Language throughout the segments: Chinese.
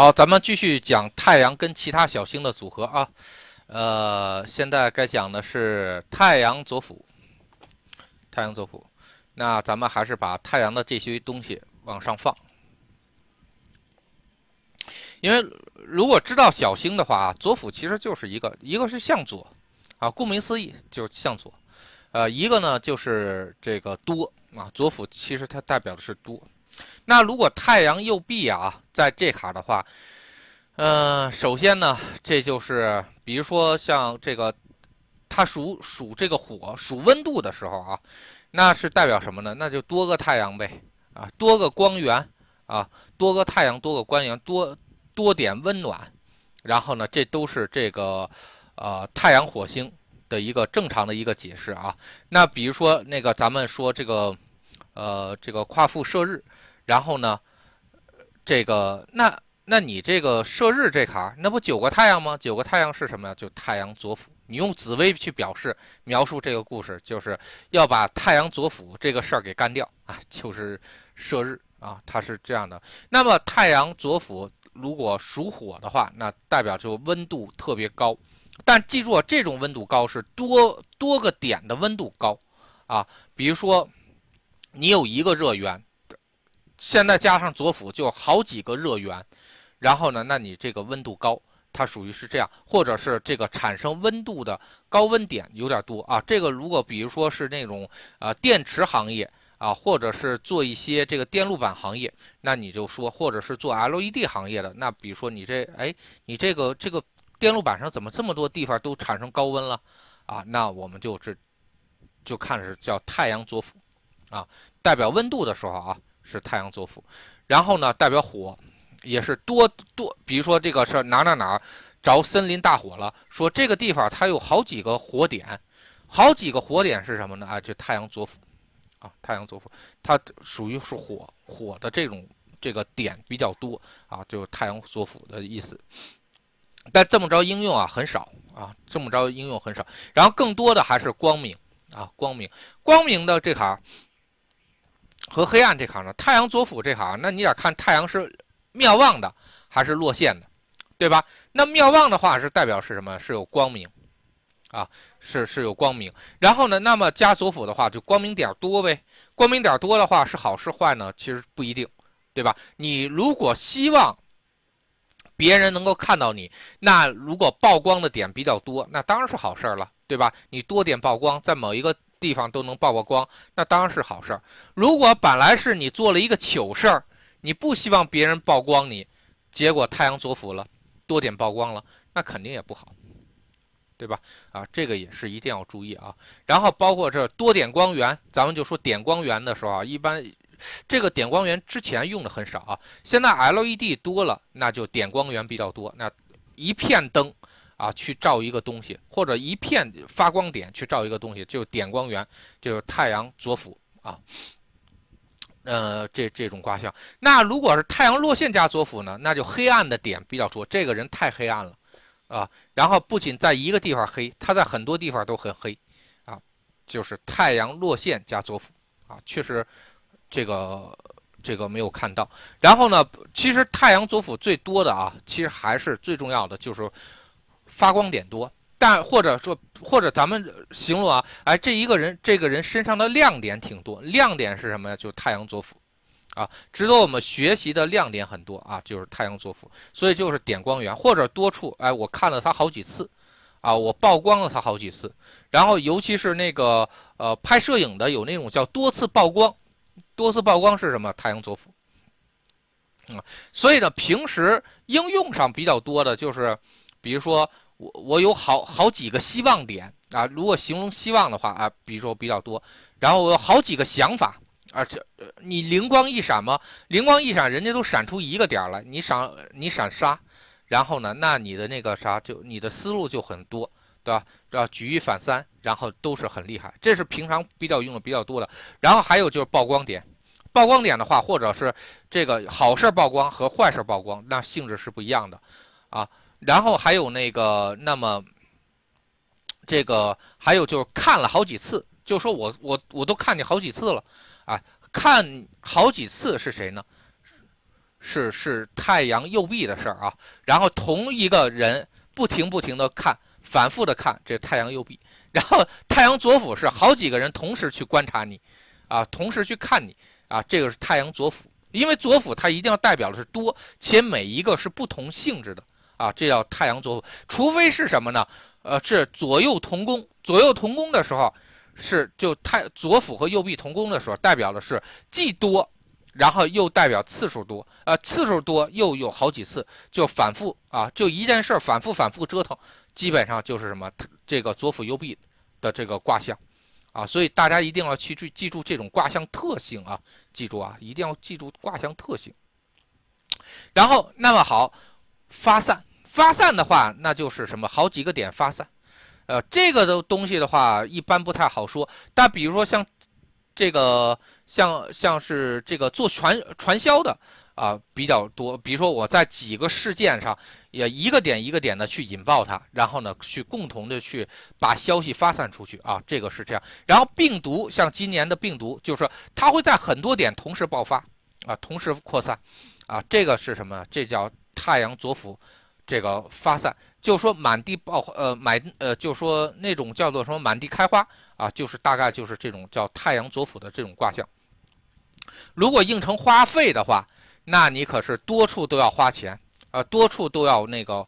好，咱们继续讲太阳跟其他小星的组合啊。呃，现在该讲的是太阳左辅。太阳左辅，那咱们还是把太阳的这些东西往上放。因为如果知道小星的话啊，左辅其实就是一个，一个是向左啊，顾名思义就是向左。呃，一个呢就是这个多啊，左辅其实它代表的是多。那如果太阳右臂啊，在这卡的话，呃，首先呢，这就是比如说像这个，它属属这个火，属温度的时候啊，那是代表什么呢？那就多个太阳呗，啊，多个光源啊，多个太阳，多个光源，多多点温暖，然后呢，这都是这个呃太阳火星的一个正常的一个解释啊。那比如说那个咱们说这个呃这个夸父射日。然后呢，这个那那你这个射日这卡，那不九个太阳吗？九个太阳是什么呀？就太阳左辅。你用紫薇去表示描述这个故事，就是要把太阳左辅这个事儿给干掉啊，就是射日啊，它是这样的。那么太阳左辅如果属火的话，那代表就温度特别高。但记住啊，这种温度高是多多个点的温度高啊。比如说，你有一个热源。现在加上左辅就好几个热源，然后呢，那你这个温度高，它属于是这样，或者是这个产生温度的高温点有点多啊。这个如果比如说是那种啊电池行业啊，或者是做一些这个电路板行业，那你就说，或者是做 LED 行业的，那比如说你这哎，你这个这个电路板上怎么这么多地方都产生高温了啊？那我们就这就看是叫太阳左辅啊，代表温度的时候啊。是太阳左辅，然后呢，代表火，也是多多，比如说这个是哪哪哪着森林大火了，说这个地方它有好几个火点，好几个火点是什么呢？啊，就太阳左辅，啊，太阳左辅，它属于是火火的这种这个点比较多啊，就太阳左辅的意思。但这么着应用啊很少啊，这么着应用很少，然后更多的还是光明啊，光明光明的这卡。和黑暗这行呢，太阳左辅这行，那你得看太阳是妙望的还是落陷的，对吧？那妙望的话是代表是什么？是有光明，啊，是是有光明。然后呢，那么加左辅的话，就光明点多呗。光明点多的话是好是坏呢？其实不一定，对吧？你如果希望别人能够看到你，那如果曝光的点比较多，那当然是好事了，对吧？你多点曝光，在某一个。地方都能曝曝光，那当然是好事儿。如果本来是你做了一个糗事儿，你不希望别人曝光你，结果太阳左辅了，多点曝光了，那肯定也不好，对吧？啊，这个也是一定要注意啊。然后包括这多点光源，咱们就说点光源的时候啊，一般这个点光源之前用的很少啊，现在 LED 多了，那就点光源比较多，那一片灯。啊，去照一个东西，或者一片发光点去照一个东西，就是点光源，就是太阳左辅啊。呃，这这种卦象，那如果是太阳落陷加左辅呢，那就黑暗的点比较多，这个人太黑暗了啊。然后不仅在一个地方黑，他在很多地方都很黑啊，就是太阳落陷加左辅啊，确实这个这个没有看到。然后呢，其实太阳左辅最多的啊，其实还是最重要的就是。发光点多，但或者说或者咱们形容啊，哎，这一个人这个人身上的亮点挺多，亮点是什么呀？就太阳左辅，啊，值得我们学习的亮点很多。啊，就是太阳左辅，所以就是点光源。或者多处，哎，我看了他好几次，啊，我曝光了他好几次，然后尤其是那个呃拍摄影的有那种叫多次曝光，多次曝光是什么？太阳左辅，啊，所以呢，平时应用上比较多的就是，比如说。我我有好好几个希望点啊，如果形容希望的话啊，比如说比较多，然后我有好几个想法啊，这你灵光一闪吗？灵光一闪，人家都闪出一个点儿来，你闪你闪杀，然后呢，那你的那个啥就你的思路就很多，对吧？要举一反三，然后都是很厉害，这是平常比较用的比较多的。然后还有就是曝光点，曝光点的话，或者是这个好事曝光和坏事曝光，那性质是不一样的啊。然后还有那个，那么这个还有就是看了好几次，就说我我我都看你好几次了，啊，看好几次是谁呢？是是太阳右臂的事儿啊。然后同一个人不停不停的看，反复的看这太阳右臂，然后太阳左辅是好几个人同时去观察你，啊，同时去看你啊，这个是太阳左辅。因为左辅它一定要代表的是多，且每一个是不同性质的啊，这叫太阳左辅。除非是什么呢？呃，是左右同宫，左右同宫的时候。是，就太左辅和右弼同宫的时候，代表的是既多，然后又代表次数多，呃，次数多又有好几次，就反复啊，就一件事反复反复折腾，基本上就是什么这个左辅右弼的这个卦象，啊，所以大家一定要去记记住这种卦象特性啊，记住啊，一定要记住卦象特性。然后，那么好，发散发散的话，那就是什么好几个点发散。呃，这个的东西的话，一般不太好说。但比如说像这个，像像是这个做传传销的啊，比较多。比如说我在几个事件上，也一个点一个点的去引爆它，然后呢，去共同的去把消息发散出去啊，这个是这样。然后病毒，像今年的病毒，就是它会在很多点同时爆发啊，同时扩散啊，这个是什么？这叫太阳左辅，这个发散。就说满地爆呃满呃就说那种叫做什么满地开花啊，就是大概就是这种叫太阳左辅的这种卦象。如果应成花费的话，那你可是多处都要花钱啊，多处都要那个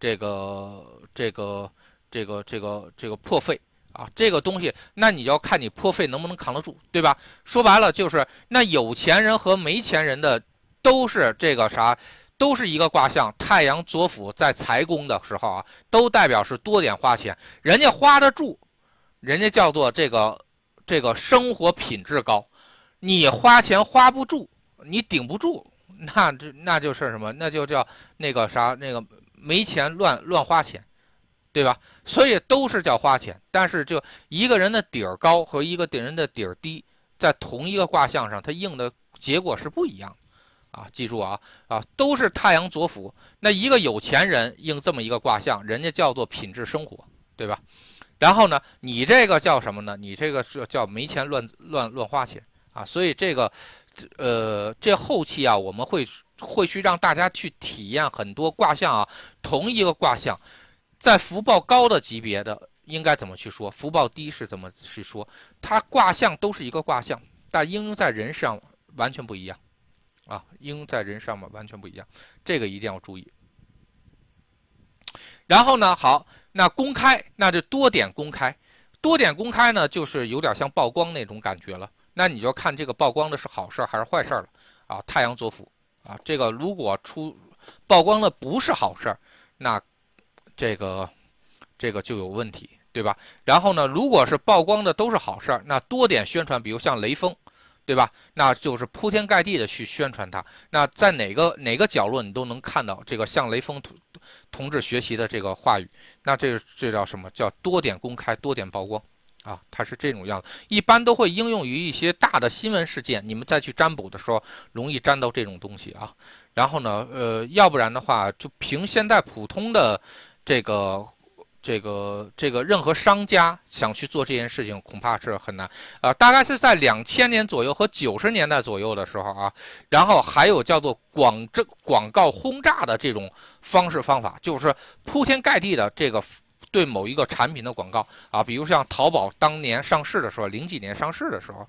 这个这个这个这个这个破费啊，这个东西那你要看你破费能不能扛得住，对吧？说白了就是那有钱人和没钱人的都是这个啥。都是一个卦象，太阳左辅在财宫的时候啊，都代表是多点花钱，人家花得住，人家叫做这个这个生活品质高。你花钱花不住，你顶不住，那这那就是什么？那就叫那个啥那个没钱乱乱花钱，对吧？所以都是叫花钱，但是就一个人的底儿高和一个人的底儿低，在同一个卦象上，它应的结果是不一样的。啊，记住啊啊，都是太阳左辅。那一个有钱人应这么一个卦象，人家叫做品质生活，对吧？然后呢，你这个叫什么呢？你这个是叫没钱乱乱乱花钱啊。所以这个，呃，这后期啊，我们会会去让大家去体验很多卦象啊。同一个卦象，在福报高的级别的应该怎么去说？福报低是怎么去说？它卦象都是一个卦象，但应用在人上完全不一样。啊，应在人上面完全不一样，这个一定要注意。然后呢，好，那公开，那就多点公开，多点公开呢，就是有点像曝光那种感觉了。那你就看这个曝光的是好事还是坏事了啊？太阳左辅啊，这个如果出曝光的不是好事那这个这个就有问题，对吧？然后呢，如果是曝光的都是好事那多点宣传，比如像雷锋。对吧？那就是铺天盖地的去宣传它。那在哪个哪个角落，你都能看到这个向雷锋同同志学习的这个话语。那这这叫什么叫多点公开，多点曝光啊？它是这种样子。一般都会应用于一些大的新闻事件，你们再去占卜的时候，容易占到这种东西啊。然后呢，呃，要不然的话，就凭现在普通的这个。这个这个任何商家想去做这件事情，恐怕是很难啊。大概是在两千年左右和九十年代左右的时候啊，然后还有叫做广这广告轰炸的这种方式方法，就是铺天盖地的这个对某一个产品的广告啊，比如像淘宝当年上市的时候，零几年上市的时候。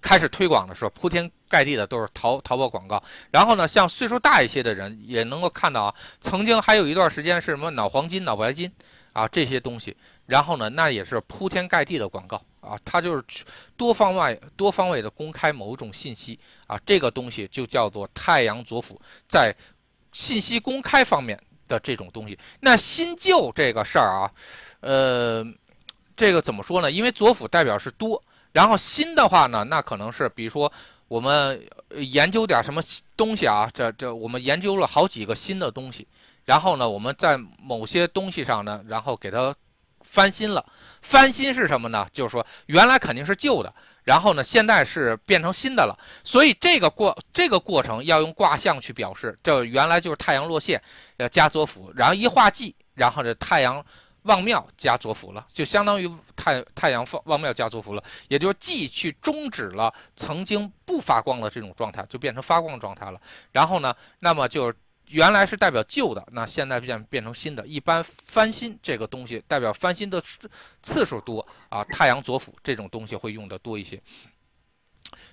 开始推广的时候，铺天盖地的都是淘淘宝广告。然后呢，像岁数大一些的人也能够看到啊，曾经还有一段时间是什么脑黄金、脑白金啊这些东西。然后呢，那也是铺天盖地的广告啊，它就是多方位、多方位的公开某一种信息啊。这个东西就叫做太阳左辅，在信息公开方面的这种东西。那新旧这个事儿啊，呃，这个怎么说呢？因为左辅代表是多。然后新的话呢，那可能是比如说我们研究点什么东西啊，这这我们研究了好几个新的东西，然后呢，我们在某些东西上呢，然后给它翻新了。翻新是什么呢？就是说原来肯定是旧的，然后呢，现在是变成新的了。所以这个过这个过程要用卦象去表示，这原来就是太阳落陷，要加左辅，然后一画忌，然后这太阳旺庙加左辅了，就相当于太太阳放旺庙加左辅了，也就是既去终止了曾经不发光的这种状态，就变成发光状态了。然后呢，那么就原来是代表旧的，那现在变变成新的。一般翻新这个东西代表翻新的次数多啊，太阳左辅这种东西会用的多一些。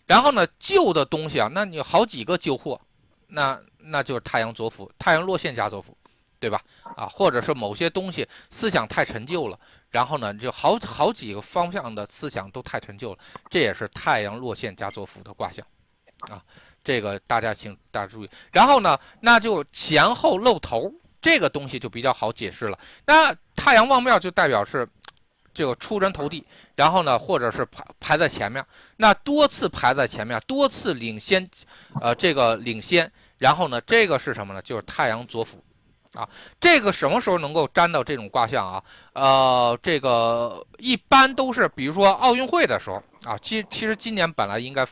然后呢，旧的东西啊，那你好几个旧货，那那就是太阳左辅，太阳落线加左辅。对吧？啊，或者是某些东西思想太陈旧了，然后呢，就好好几个方向的思想都太陈旧了，这也是太阳落线加左辅的卦象，啊，这个大家请大家注意。然后呢，那就前后露头这个东西就比较好解释了。那太阳旺庙就代表是这个出人头地，然后呢，或者是排排在前面，那多次排在前面，多次领先，呃，这个领先，然后呢，这个是什么呢？就是太阳左辅。啊，这个什么时候能够沾到这种卦象啊？呃，这个一般都是，比如说奥运会的时候啊。其其实今年本来应该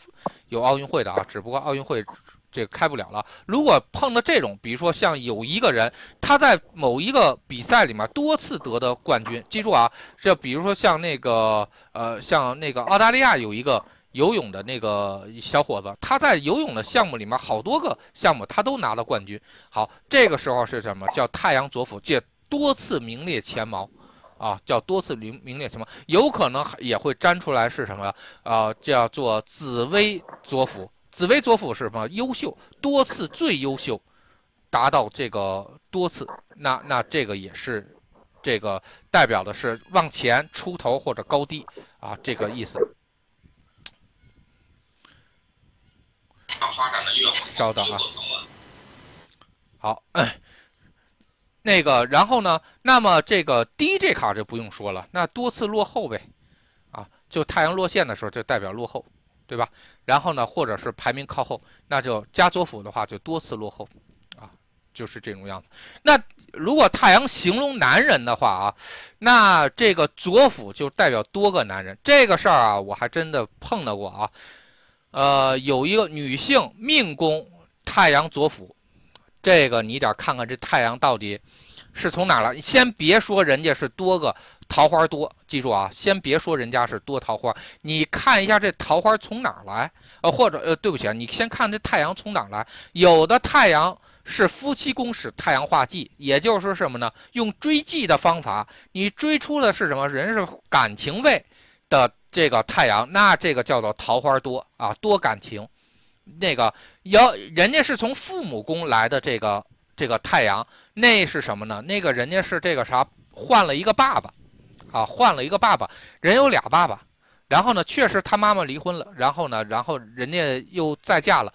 有奥运会的啊，只不过奥运会这开不了了。如果碰到这种，比如说像有一个人他在某一个比赛里面多次得的冠军，记住啊，这比如说像那个呃，像那个澳大利亚有一个。游泳的那个小伙子，他在游泳的项目里面好多个项目他都拿了冠军。好，这个时候是什么？叫太阳左辅，借多次名列前茅，啊，叫多次名名列前茅，有可能也会粘出来是什么？啊，叫做紫薇左辅。紫薇左辅是什么？优秀，多次最优秀，达到这个多次，那那这个也是，这个代表的是往前出头或者高低啊，这个意思。发展的越好，稍等啊。好，那个，然后呢？那么这个第一这卡就不用说了，那多次落后呗，啊，就太阳落线的时候就代表落后，对吧？然后呢，或者是排名靠后，那就加左辅的话就多次落后，啊，就是这种样子。那如果太阳形容男人的话啊，那这个左辅就代表多个男人。这个事儿啊，我还真的碰到过啊。呃，有一个女性命宫太阳左辅，这个你得看看这太阳到底是从哪来。先别说人家是多个桃花多，记住啊，先别说人家是多桃花，你看一下这桃花从哪来？呃，或者呃，对不起啊，你先看这太阳从哪来。有的太阳是夫妻宫使太阳化忌，也就是说什么呢？用追忌的方法，你追出的是什么？人是感情位的。这个太阳，那这个叫做桃花多啊，多感情。那个要人家是从父母宫来的这个这个太阳，那是什么呢？那个人家是这个啥，换了一个爸爸，啊，换了一个爸爸，人有俩爸爸。然后呢，确实他妈妈离婚了，然后呢，然后人家又再嫁了，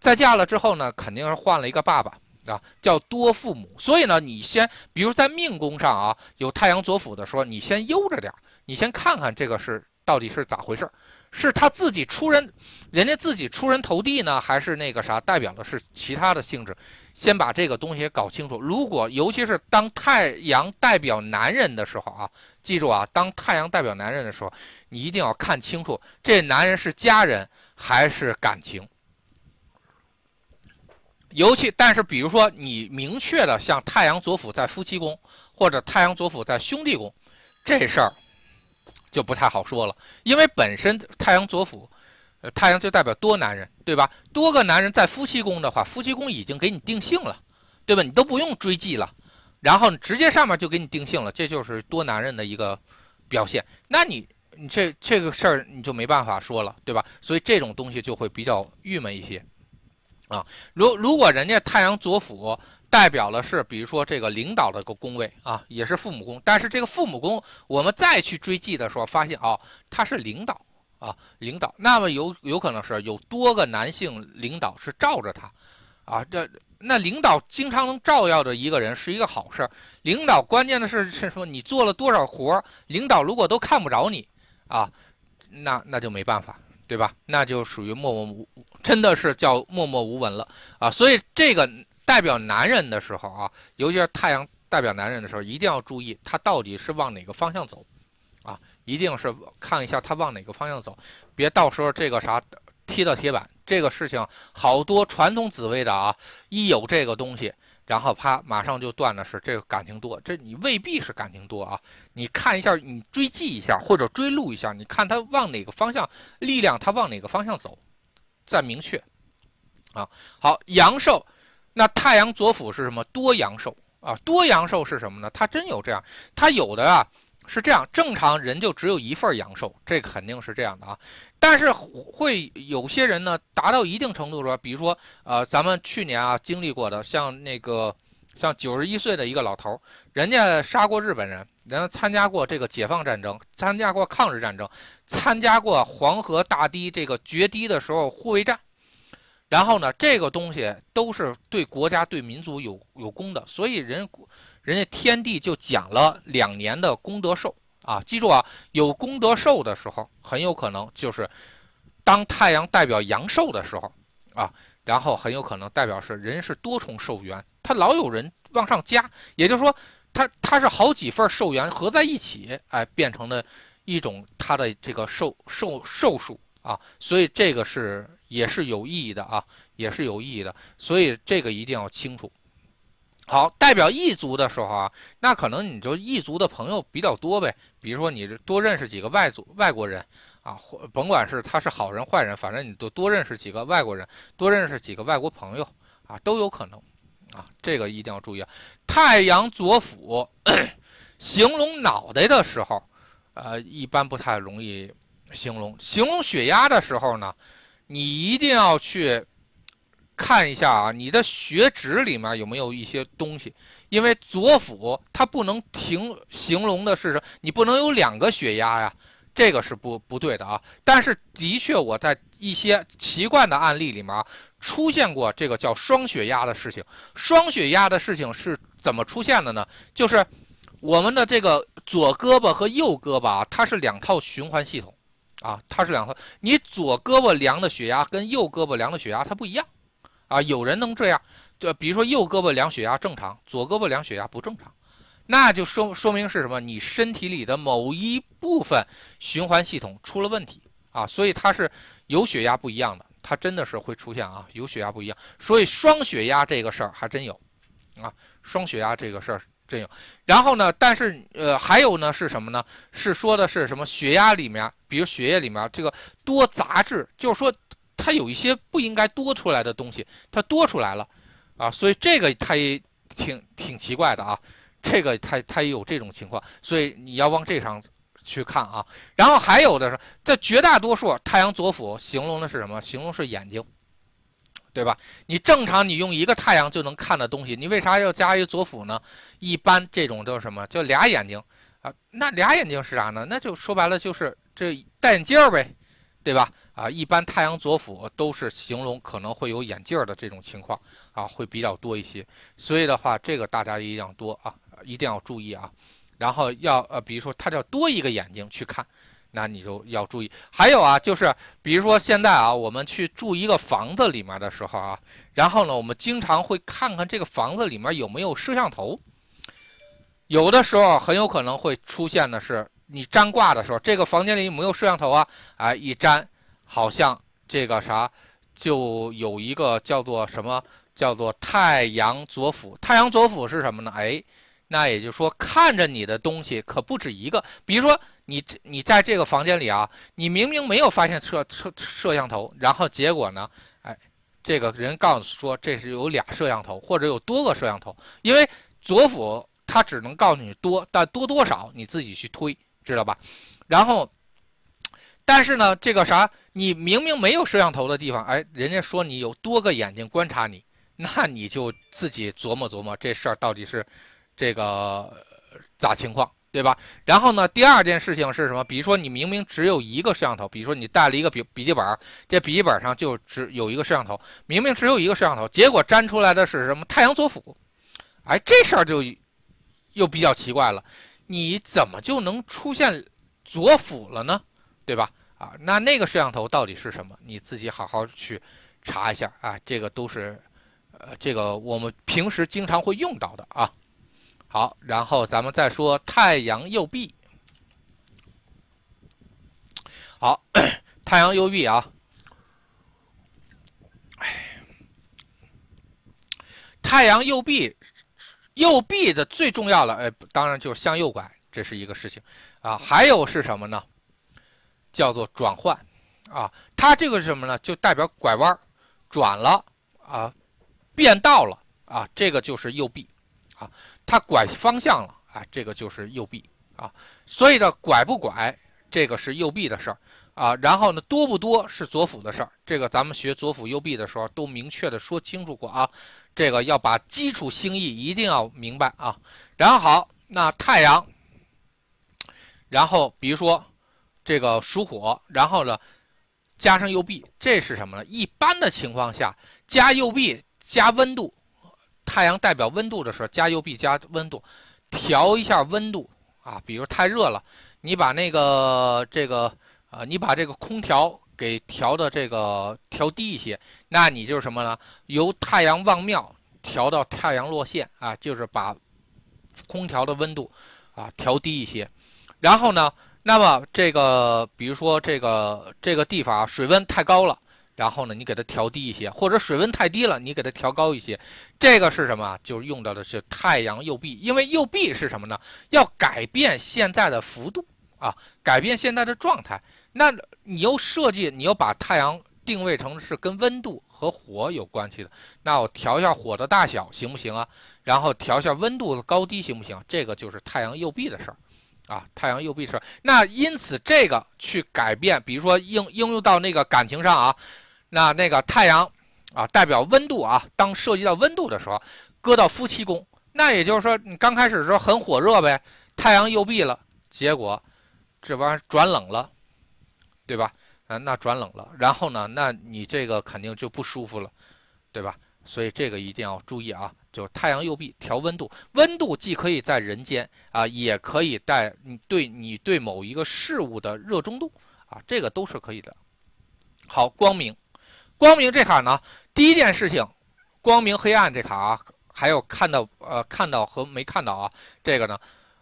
再嫁了之后呢，肯定是换了一个爸爸啊，叫多父母。所以呢，你先，比如在命宫上啊，有太阳左辅的时候，你先悠着点，你先看看这个是。到底是咋回事？是他自己出人，人家自己出人头地呢，还是那个啥代表的是其他的性质？先把这个东西搞清楚。如果尤其是当太阳代表男人的时候啊，记住啊，当太阳代表男人的时候，你一定要看清楚这男人是家人还是感情。尤其但是，比如说你明确的像太阳左辅在夫妻宫，或者太阳左辅在兄弟宫，这事儿。就不太好说了，因为本身太阳左辅，呃，太阳就代表多男人，对吧？多个男人在夫妻宫的话，夫妻宫已经给你定性了，对吧？你都不用追忌了，然后直接上面就给你定性了，这就是多男人的一个表现。那你你这这个事儿你就没办法说了，对吧？所以这种东西就会比较郁闷一些，啊，如如果人家太阳左辅。代表的是，比如说这个领导的个宫位啊，也是父母宫。但是这个父母宫，我们再去追记的时候，发现啊，他是领导啊，领导。那么有有可能是有多个男性领导是罩着他，啊，这那领导经常能照耀着一个人是一个好事。领导关键的是是说你做了多少活领导如果都看不着你啊，那那就没办法，对吧？那就属于默默无，真的是叫默默无闻了啊。所以这个。代表男人的时候啊，尤其是太阳代表男人的时候，一定要注意他到底是往哪个方向走，啊，一定是看一下他往哪个方向走，别到时候这个啥踢到铁板。这个事情好多传统紫薇的啊，一有这个东西，然后啪，马上就断的是这个感情多，这你未必是感情多啊。你看一下，你追记一下或者追录一下，你看它往哪个方向，力量它往哪个方向走，再明确。啊，好，阳寿，那太阳左辅是什么？多阳寿啊，多阳寿是什么呢？它真有这样，它有的啊是这样，正常人就只有一份阳寿，这肯定是这样的啊。但是会有些人呢，达到一定程度说，比如说，呃，咱们去年啊经历过的，像那个，像九十一岁的一个老头，人家杀过日本人，人家参加过这个解放战争，参加过抗日战争，参加过黄河大堤这个决堤的时候护卫战，然后呢，这个东西都是对国家对民族有有功的，所以人，人家天帝就讲了两年的功德寿。啊，记住啊，有功德寿的时候，很有可能就是当太阳代表阳寿的时候啊，然后很有可能代表是人是多重寿元，他老有人往上加，也就是说，他他是好几份寿元合在一起，哎，变成了一种他的这个寿寿寿数啊，所以这个是也是有意义的啊，也是有意义的，所以这个一定要清楚。好，代表异族的时候啊，那可能你就异族的朋友比较多呗。比如说你多认识几个外族外国人啊，或甭管是他是好人坏人，反正你都多认识几个外国人，多认识几个外国朋友啊，都有可能啊。这个一定要注意啊。太阳左辅 形容脑袋的时候，呃，一般不太容易形容。形容血压的时候呢，你一定要去。看一下啊，你的血脂里面有没有一些东西？因为左腹它不能停，形容的是你不能有两个血压呀，这个是不不对的啊。但是的确，我在一些奇怪的案例里面出现过这个叫双血压的事情。双血压的事情是怎么出现的呢？就是我们的这个左胳膊和右胳膊啊，它是两套循环系统啊，它是两套。你左胳膊量的血压跟右胳膊量的血压它不一样。啊，有人能这样，就比如说右胳膊量血压正常，左胳膊量血压不正常，那就说说明是什么？你身体里的某一部分循环系统出了问题啊，所以它是有血压不一样的，它真的是会出现啊，有血压不一样，所以双血压这个事儿还真有，啊，双血压这个事儿真有。然后呢，但是呃，还有呢是什么呢？是说的是什么？血压里面，比如血液里面这个多杂质，就是说。它有一些不应该多出来的东西，它多出来了，啊，所以这个它也挺挺奇怪的啊，这个它它也有这种情况，所以你要往这上去看啊。然后还有的是，在绝大多数太阳左辅形容的是什么？形容是眼睛，对吧？你正常你用一个太阳就能看的东西，你为啥要加一个左辅呢？一般这种都是什么？叫俩眼睛啊？那俩眼睛是啥呢？那就说白了就是这戴眼镜呗，对吧？啊，一般太阳左辅都是形容可能会有眼镜的这种情况啊，会比较多一些。所以的话，这个大家一定要多啊，一定要注意啊。然后要呃，比如说他叫多一个眼睛去看，那你就要注意。还有啊，就是比如说现在啊，我们去住一个房子里面的时候啊，然后呢，我们经常会看看这个房子里面有没有摄像头。有的时候很有可能会出现的是，你粘挂的时候，这个房间里有没有摄像头啊？哎，一粘。好像这个啥，就有一个叫做什么，叫做太阳左辅。太阳左辅是什么呢？哎，那也就是说，看着你的东西可不止一个。比如说，你你在这个房间里啊，你明明没有发现摄摄摄像头，然后结果呢，哎，这个人告诉说这是有俩摄像头，或者有多个摄像头。因为左辅他只能告诉你多，但多多少你自己去推，知道吧？然后。但是呢，这个啥，你明明没有摄像头的地方，哎，人家说你有多个眼睛观察你，那你就自己琢磨琢磨这事儿到底是这个咋情况，对吧？然后呢，第二件事情是什么？比如说你明明只有一个摄像头，比如说你带了一个笔笔记本，这笔记本上就只有一个摄像头，明明只有一个摄像头，结果粘出来的是什么？太阳左辅，哎，这事儿就又比较奇怪了，你怎么就能出现左辅了呢？对吧？啊，那那个摄像头到底是什么？你自己好好去查一下啊。这个都是，呃，这个我们平时经常会用到的啊。好，然后咱们再说太阳右臂。好，太阳右臂啊。太阳右臂，右臂的最重要的，哎，当然就是向右拐，这是一个事情啊。还有是什么呢？叫做转换啊，它这个是什么呢？就代表拐弯转了啊，变道了啊，这个就是右臂啊，它拐方向了啊，这个就是右臂啊。所以呢，拐不拐，这个是右臂的事儿。啊，然后呢，多不多是左辅的事儿，这个咱们学左辅右臂的时候都明确的说清楚过啊，这个要把基础星意一定要明白啊。然后好，那太阳，然后比如说这个属火，然后呢加上右臂，这是什么呢？一般的情况下加右臂加温度，太阳代表温度的时候加右弼加温度，调一下温度啊，比如太热了，你把那个这个。啊，你把这个空调给调的这个调低一些，那你就是什么呢？由太阳望庙调到太阳落线啊，就是把空调的温度啊调低一些。然后呢，那么这个比如说这个这个地方水温太高了，然后呢你给它调低一些，或者水温太低了，你给它调高一些。这个是什么？就是用到的是太阳右臂，因为右臂是什么呢？要改变现在的幅度啊，改变现在的状态。那你又设计，你又把太阳定位成是跟温度和火有关系的，那我调一下火的大小行不行啊？然后调一下温度的高低行不行？这个就是太阳右臂的事儿，啊，太阳右臂事儿。那因此这个去改变，比如说应应用到那个感情上啊，那那个太阳啊代表温度啊，当涉及到温度的时候，搁到夫妻宫，那也就是说你刚开始的时候很火热呗，太阳右臂了，结果这玩意儿转冷了。对吧？啊，那转冷了，然后呢？那你这个肯定就不舒服了，对吧？所以这个一定要注意啊！就太阳右臂调温度，温度既可以在人间啊，也可以带你对你对某一个事物的热衷度啊，这个都是可以的。好，光明，光明这卡呢，第一件事情，光明黑暗这卡啊，还有看到呃看到和没看到啊，这个呢，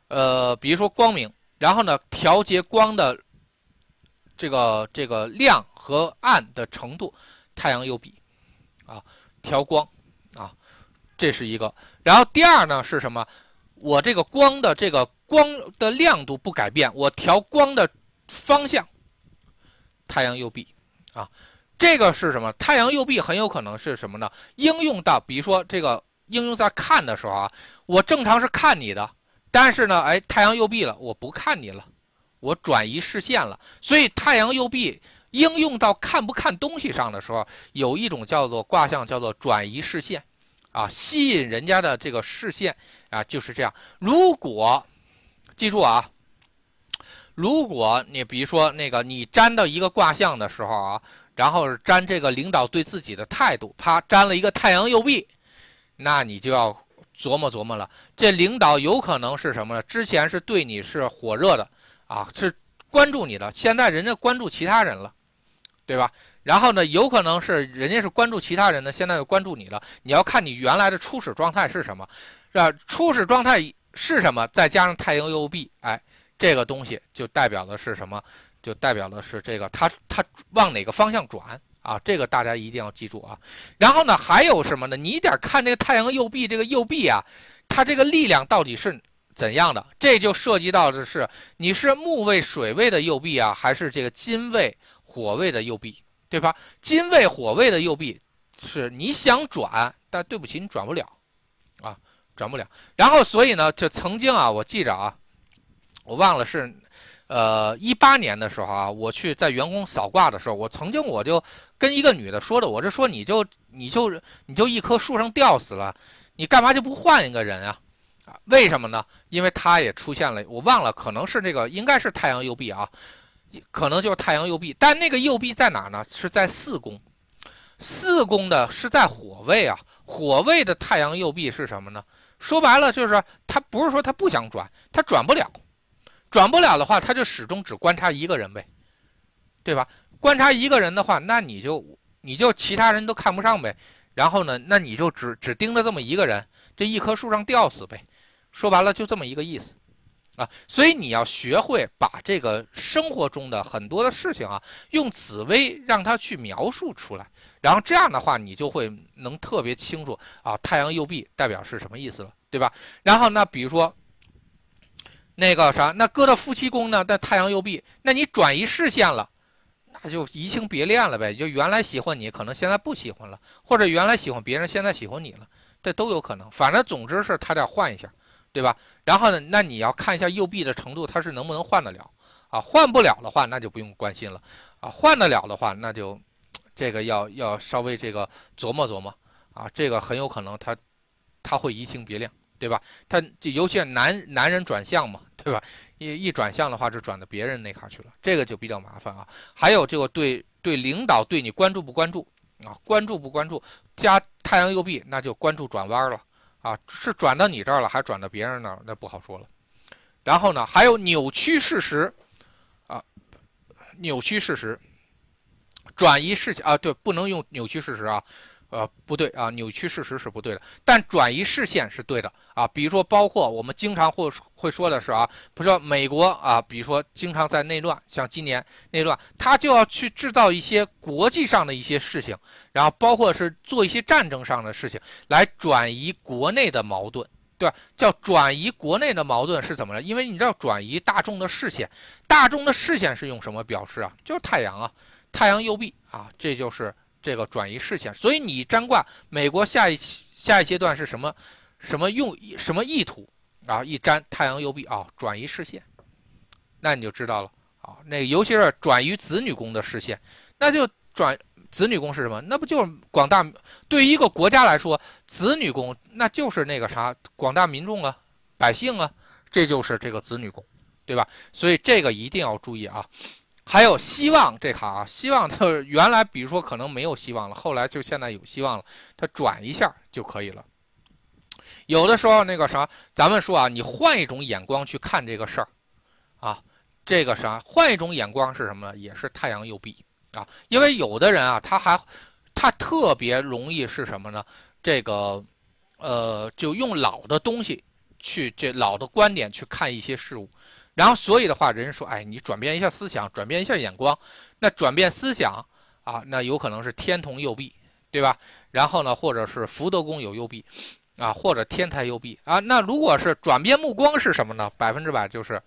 呃，比如说光明，然后呢调节光的。这个这个亮和暗的程度，太阳右臂，啊，调光，啊，这是一个。然后第二呢是什么？我这个光的这个光的亮度不改变，我调光的方向，太阳右臂，啊，这个是什么？太阳右臂很有可能是什么呢？应用到比如说这个应用在看的时候啊，我正常是看你的，但是呢，哎，太阳右臂了，我不看你了。我转移视线了，所以太阳右臂应用到看不看东西上的时候，有一种叫做卦象，叫做转移视线，啊，吸引人家的这个视线啊，就是这样。如果记住啊，如果你比如说那个你粘到一个卦象的时候啊，然后粘这个领导对自己的态度，啪粘了一个太阳右臂，那你就要琢磨琢磨了，这领导有可能是什么呢？之前是对你是火热的。啊，是关注你的，现在人家关注其他人了，对吧？然后呢，有可能是人家是关注其他人呢，现在又关注你了。你要看你原来的初始状态是什么，是吧？初始状态是什么？再加上太阳右臂，哎，这个东西就代表的是什么？就代表的是这个它它往哪个方向转啊？这个大家一定要记住啊。然后呢，还有什么呢？你得看这个太阳右臂，这个右臂啊，它这个力量到底是。怎样的？这就涉及到的是你是木位、水位的右臂啊，还是这个金位、火位的右臂，对吧？金位、火位的右臂是你想转，但对不起，你转不了，啊，转不了。然后，所以呢，就曾经啊，我记着啊，我忘了是，呃，一八年的时候啊，我去在员工扫卦的时候，我曾经我就跟一个女的说的，我是说你就你就你就一棵树上吊死了，你干嘛就不换一个人啊？为什么呢？因为它也出现了，我忘了，可能是这个，应该是太阳右臂啊，可能就是太阳右臂。但那个右臂在哪呢？是在四宫，四宫的是在火位啊。火位的太阳右臂是什么呢？说白了就是他不是说他不想转，他转不了，转不了的话，他就始终只观察一个人呗，对吧？观察一个人的话，那你就你就其他人都看不上呗。然后呢，那你就只只盯着这么一个人，这一棵树上吊死呗。说白了就这么一个意思，啊，所以你要学会把这个生活中的很多的事情啊，用紫薇让它去描述出来，然后这样的话，你就会能特别清楚啊，太阳右臂代表是什么意思了，对吧？然后那比如说那个啥，那搁到夫妻宫呢，在太阳右臂，那你转移视线了，那就移情别恋了呗，就原来喜欢你，可能现在不喜欢了，或者原来喜欢别人，现在喜欢你了，这都有可能。反正总之是他得换一下，对吧？然后呢，那你要看一下右臂的程度，他是能不能换得了啊？换不了的话，那就不用关心了啊。换得了的话，那就这个要要稍微这个琢磨琢磨啊。这个很有可能他他会移情别恋，对吧？他就尤其是男男人转向嘛，对吧？一一转向的话，就转到别人那卡去了，这个就比较麻烦啊。还有这个对对领导对你关注不关注啊？关注不关注？加太阳右臂，那就关注转弯了。啊，是转到你这儿了，还是转到别人那儿？那不好说了。然后呢，还有扭曲事实，啊，扭曲事实，转移视线啊，对，不能用扭曲事实啊。呃，不对啊，扭曲事实是不对的，但转移视线是对的啊。比如说，包括我们经常会会说的是啊，比如说美国啊，比如说经常在内乱，像今年内乱，他就要去制造一些国际上的一些事情，然后包括是做一些战争上的事情，来转移国内的矛盾，对吧？叫转移国内的矛盾是怎么了？因为你知道转移大众的视线，大众的视线是用什么表示啊？就是太阳啊，太阳右臂啊，这就是。这个转移视线，所以你占卦，美国下一下一阶段是什么？什么用什么意图啊？一占太阳右臂啊，转移视线，那你就知道了啊。那尤其是转移子女宫的视线，那就转子女宫是什么？那不就是广大对于一个国家来说，子女宫那就是那个啥，广大民众啊，百姓啊，这就是这个子女宫，对吧？所以这个一定要注意啊。还有希望这卡啊，希望就是原来比如说可能没有希望了，后来就现在有希望了，它转一下就可以了。有的时候那个啥，咱们说啊，你换一种眼光去看这个事儿，啊，这个啥，换一种眼光是什么呢？也是太阳右臂啊，因为有的人啊，他还他特别容易是什么呢？这个呃，就用老的东西去这老的观点去看一些事物。然后，所以的话，人说，哎，你转变一下思想，转变一下眼光，那转变思想啊，那有可能是天同右臂，对吧？然后呢，或者是福德宫有右臂，啊，或者天台右臂啊。那如果是转变目光是什么呢？百分之百就是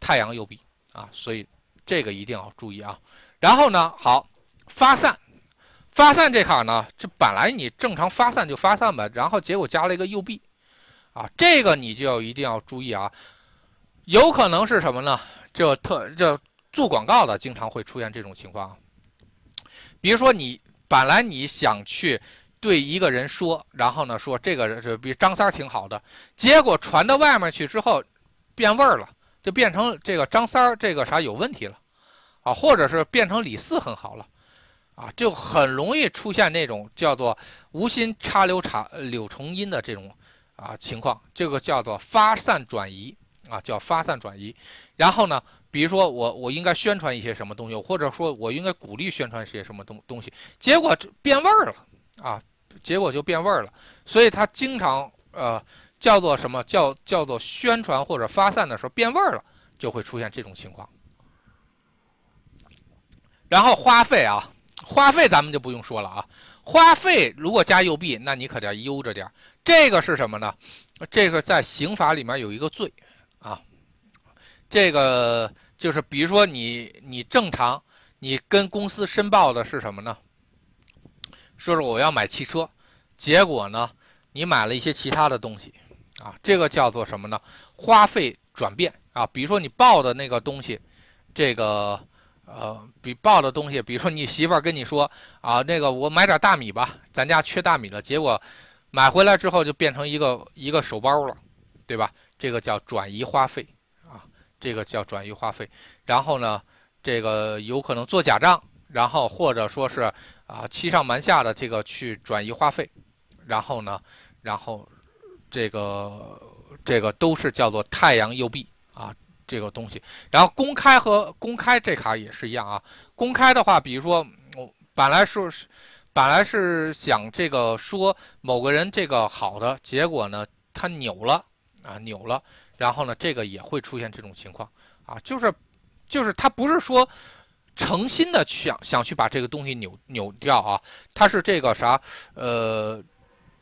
太阳右臂啊。所以这个一定要注意啊。然后呢，好发散，发散这卡呢，这本来你正常发散就发散吧，然后结果加了一个右臂，啊，这个你就要一定要注意啊。有可能是什么呢？就特就做广告的经常会出现这种情况。比如说，你本来你想去对一个人说，然后呢说这个人是比张三挺好的，结果传到外面去之后变味儿了，就变成这个张三这个啥有问题了啊，或者是变成李四很好了啊，就很容易出现那种叫做无心插柳插柳成荫的这种啊情况，这个叫做发散转移。啊，叫发散转移，然后呢，比如说我我应该宣传一些什么东西，或者说我应该鼓励宣传一些什么东东西，结果变味儿了啊，结果就变味儿了，所以他经常呃叫做什么叫叫做宣传或者发散的时候变味儿了，就会出现这种情况。然后花费啊，花费咱们就不用说了啊，花费如果加右臂，那你可得悠着点这个是什么呢？这个在刑法里面有一个罪。这个就是比如说你你正常你跟公司申报的是什么呢？说是我要买汽车，结果呢你买了一些其他的东西，啊，这个叫做什么呢？花费转变啊，比如说你报的那个东西，这个呃比报的东西，比如说你媳妇儿跟你说啊，那个我买点大米吧，咱家缺大米了，结果买回来之后就变成一个一个手包了，对吧？这个叫转移花费，这个叫转移花费。然后呢，这个有可能做假账，然后或者说是啊欺上瞒下的这个去转移花费。然后呢，然后这个这个都是叫做太阳右臂啊，这个东西。然后公开和公开这卡也是一样啊。公开的话，比如说我本来说是本来是想这个说某个人这个好的，结果呢他扭了。啊，扭了，然后呢，这个也会出现这种情况啊，就是，就是他不是说诚心的想想去把这个东西扭扭掉啊，他是这个啥，呃，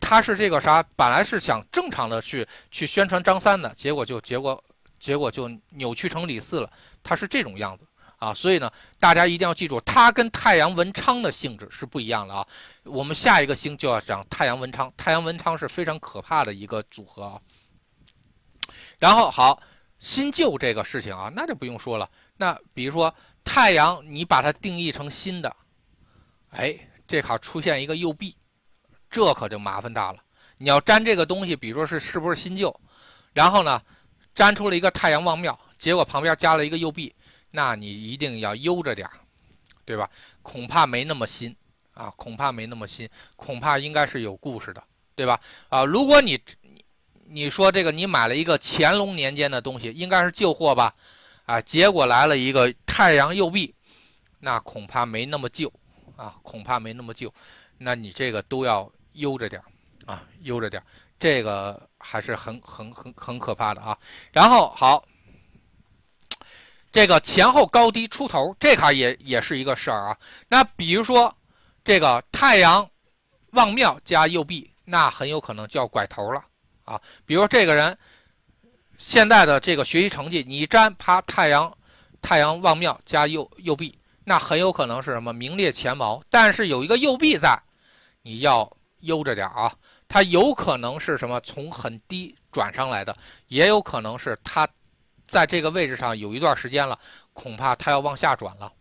他是这个啥，本来是想正常的去去宣传张三的，结果就结果结果就扭曲成李四了，他是这种样子啊，所以呢，大家一定要记住，他跟太阳文昌的性质是不一样的啊。我们下一个星就要讲太阳文昌，太阳文昌是非常可怕的一个组合啊。然后好，新旧这个事情啊，那就不用说了。那比如说太阳，你把它定义成新的，哎，这卡出现一个右臂，这可就麻烦大了。你要粘这个东西，比如说是是不是新旧，然后呢，粘出了一个太阳望庙，结果旁边加了一个右臂，那你一定要悠着点对吧？恐怕没那么新啊，恐怕没那么新，恐怕应该是有故事的，对吧？啊，如果你。你说这个，你买了一个乾隆年间的东西，应该是旧货吧？啊，结果来了一个太阳右臂，那恐怕没那么旧啊，恐怕没那么旧。那你这个都要悠着点啊，悠着点这个还是很很很很可怕的啊。然后好，这个前后高低出头，这卡也也是一个事儿啊。那比如说这个太阳望庙加右臂，那很有可能就要拐头了。啊，比如这个人现在的这个学习成绩，你沾啪太阳，太阳望庙加右右臂，那很有可能是什么名列前茅。但是有一个右臂在，你要悠着点啊。他有可能是什么从很低转上来的，也有可能是他在这个位置上有一段时间了，恐怕他要往下转了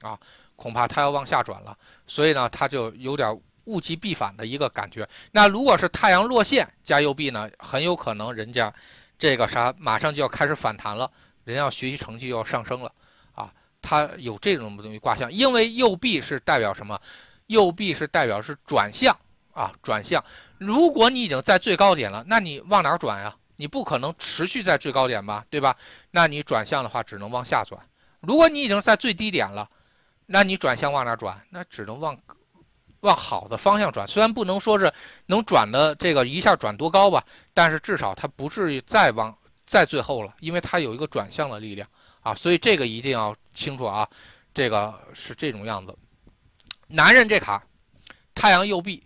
啊，恐怕他要往下转了。所以呢，他就有点。物极必反的一个感觉。那如果是太阳落线加右臂呢，很有可能人家这个啥马上就要开始反弹了，人要学习成绩要上升了啊。它有这种东西卦象，因为右臂是代表什么？右臂是代表是转向啊，转向。如果你已经在最高点了，那你往哪转呀？你不可能持续在最高点吧，对吧？那你转向的话，只能往下转。如果你已经在最低点了，那你转向往哪转？那只能往。往好的方向转，虽然不能说是能转的这个一下转多高吧，但是至少它不至于再往再最后了，因为它有一个转向的力量啊，所以这个一定要清楚啊，这个是这种样子。男人这卡，太阳右臂，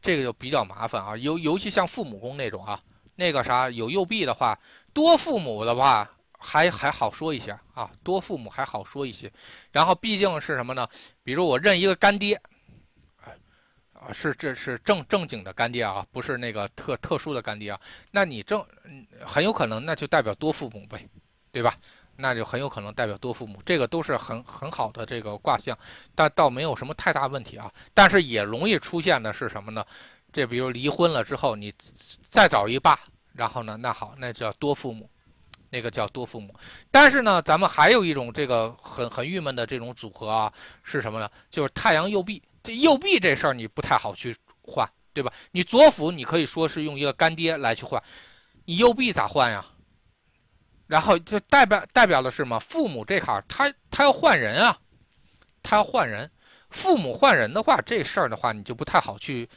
这个就比较麻烦啊，尤尤其像父母宫那种啊，那个啥有右臂的话，多父母的话。还还好说一些啊，多父母还好说一些，然后毕竟是什么呢？比如我认一个干爹，啊，是这是正正经的干爹啊，不是那个特特殊的干爹啊。那你正很有可能那就代表多父母呗，对吧？那就很有可能代表多父母，这个都是很很好的这个卦象，但倒没有什么太大问题啊。但是也容易出现的是什么呢？这比如离婚了之后，你再找一爸，然后呢，那好，那叫多父母。那个叫多父母，但是呢，咱们还有一种这个很很郁闷的这种组合啊，是什么呢？就是太阳右臂。这右臂这事儿你不太好去换，对吧？你左辅你可以说是用一个干爹来去换，你右臂咋换呀？然后就代表代表的是什么？父母这坎儿他他要换人啊，他要换人。父母换人的话，这事儿的话你就不太好去。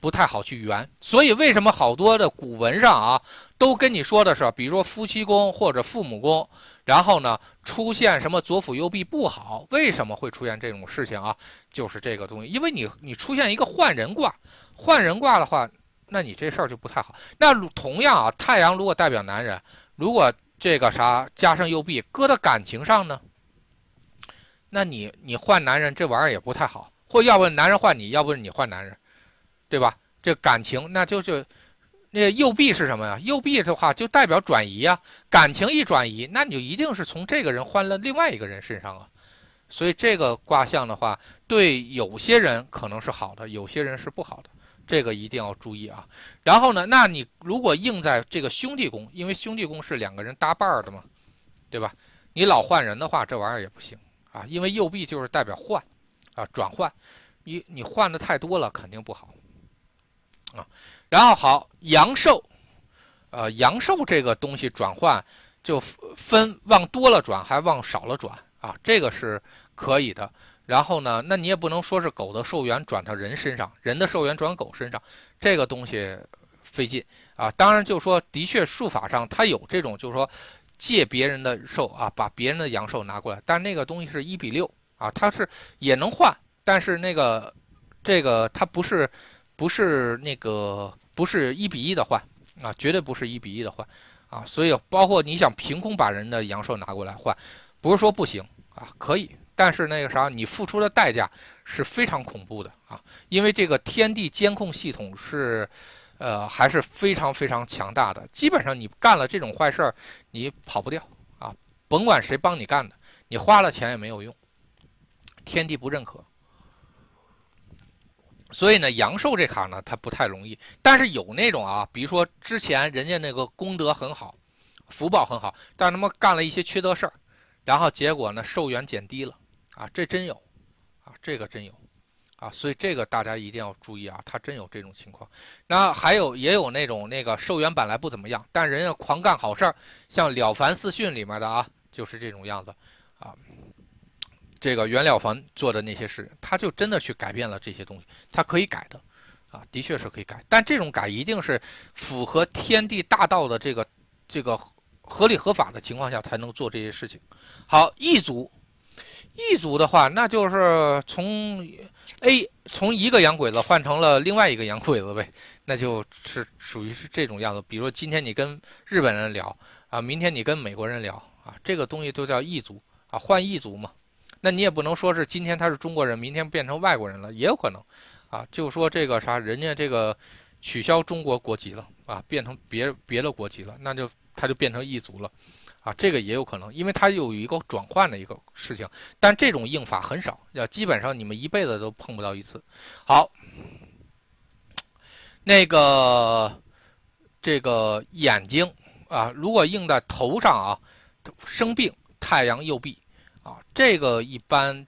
不太好去圆，所以为什么好多的古文上啊，都跟你说的是，比如说夫妻宫或者父母宫，然后呢出现什么左辅右弼不好，为什么会出现这种事情啊？就是这个东西，因为你你出现一个换人卦，换人卦的话，那你这事儿就不太好。那同样啊，太阳如果代表男人，如果这个啥加上右弼，搁到感情上呢，那你你换男人这玩意儿也不太好，或要不男人换你，要不你换男人。对吧？这感情那就就，那右臂是什么呀？右臂的话就代表转移呀。感情一转移，那你就一定是从这个人换了另外一个人身上啊。所以这个卦象的话，对有些人可能是好的，有些人是不好的，这个一定要注意啊。然后呢，那你如果应在这个兄弟宫，因为兄弟宫是两个人搭伴儿的嘛，对吧？你老换人的话，这玩意儿也不行啊，因为右臂就是代表换啊，转换，你你换的太多了，肯定不好。啊，然后好阳寿，呃，阳寿这个东西转换就分往多了转，还往少了转啊，这个是可以的。然后呢，那你也不能说是狗的寿元转到人身上，人的寿元转狗身上，这个东西费劲啊。当然，就说的确术法上它有这种，就是说借别人的寿啊，把别人的阳寿拿过来，但那个东西是一比六啊，它是也能换，但是那个这个它不是不是那个不是一比一的换啊，绝对不是一比一的换啊，所以包括你想凭空把人的阳寿拿过来换，不是说不行啊，可以，但是那个啥，你付出的代价是非常恐怖的啊，因为这个天地监控系统是。呃，还是非常非常强大的。基本上你干了这种坏事儿，你跑不掉啊！甭管谁帮你干的，你花了钱也没有用，天地不认可。所以呢，阳寿这卡呢，它不太容易。但是有那种啊，比如说之前人家那个功德很好，福报很好，但他妈干了一些缺德事儿，然后结果呢，寿元减低了啊，这真有啊，这个真有。啊，所以这个大家一定要注意啊，他真有这种情况。那还有也有那种那个寿元本来不怎么样，但人家狂干好事儿，像《了凡四训》里面的啊，就是这种样子啊。这个袁了凡做的那些事，他就真的去改变了这些东西，他可以改的啊，的确是可以改。但这种改一定是符合天地大道的这个这个合理合法的情况下才能做这些事情。好，异族，异族的话，那就是从 A 从一个洋鬼子换成了另外一个洋鬼子呗，那就是属于是这种样子。比如说今天你跟日本人聊啊，明天你跟美国人聊啊，这个东西都叫异族啊，换异族嘛。那你也不能说是今天他是中国人，明天变成外国人了，也有可能啊。就说这个啥，人家这个取消中国国籍了啊，变成别别的国籍了，那就他就变成异族了。啊，这个也有可能，因为他有一个转换的一个事情，但这种应法很少，要基本上你们一辈子都碰不到一次。好，那个这个眼睛啊，如果硬在头上啊，生病太阳右臂啊，这个一般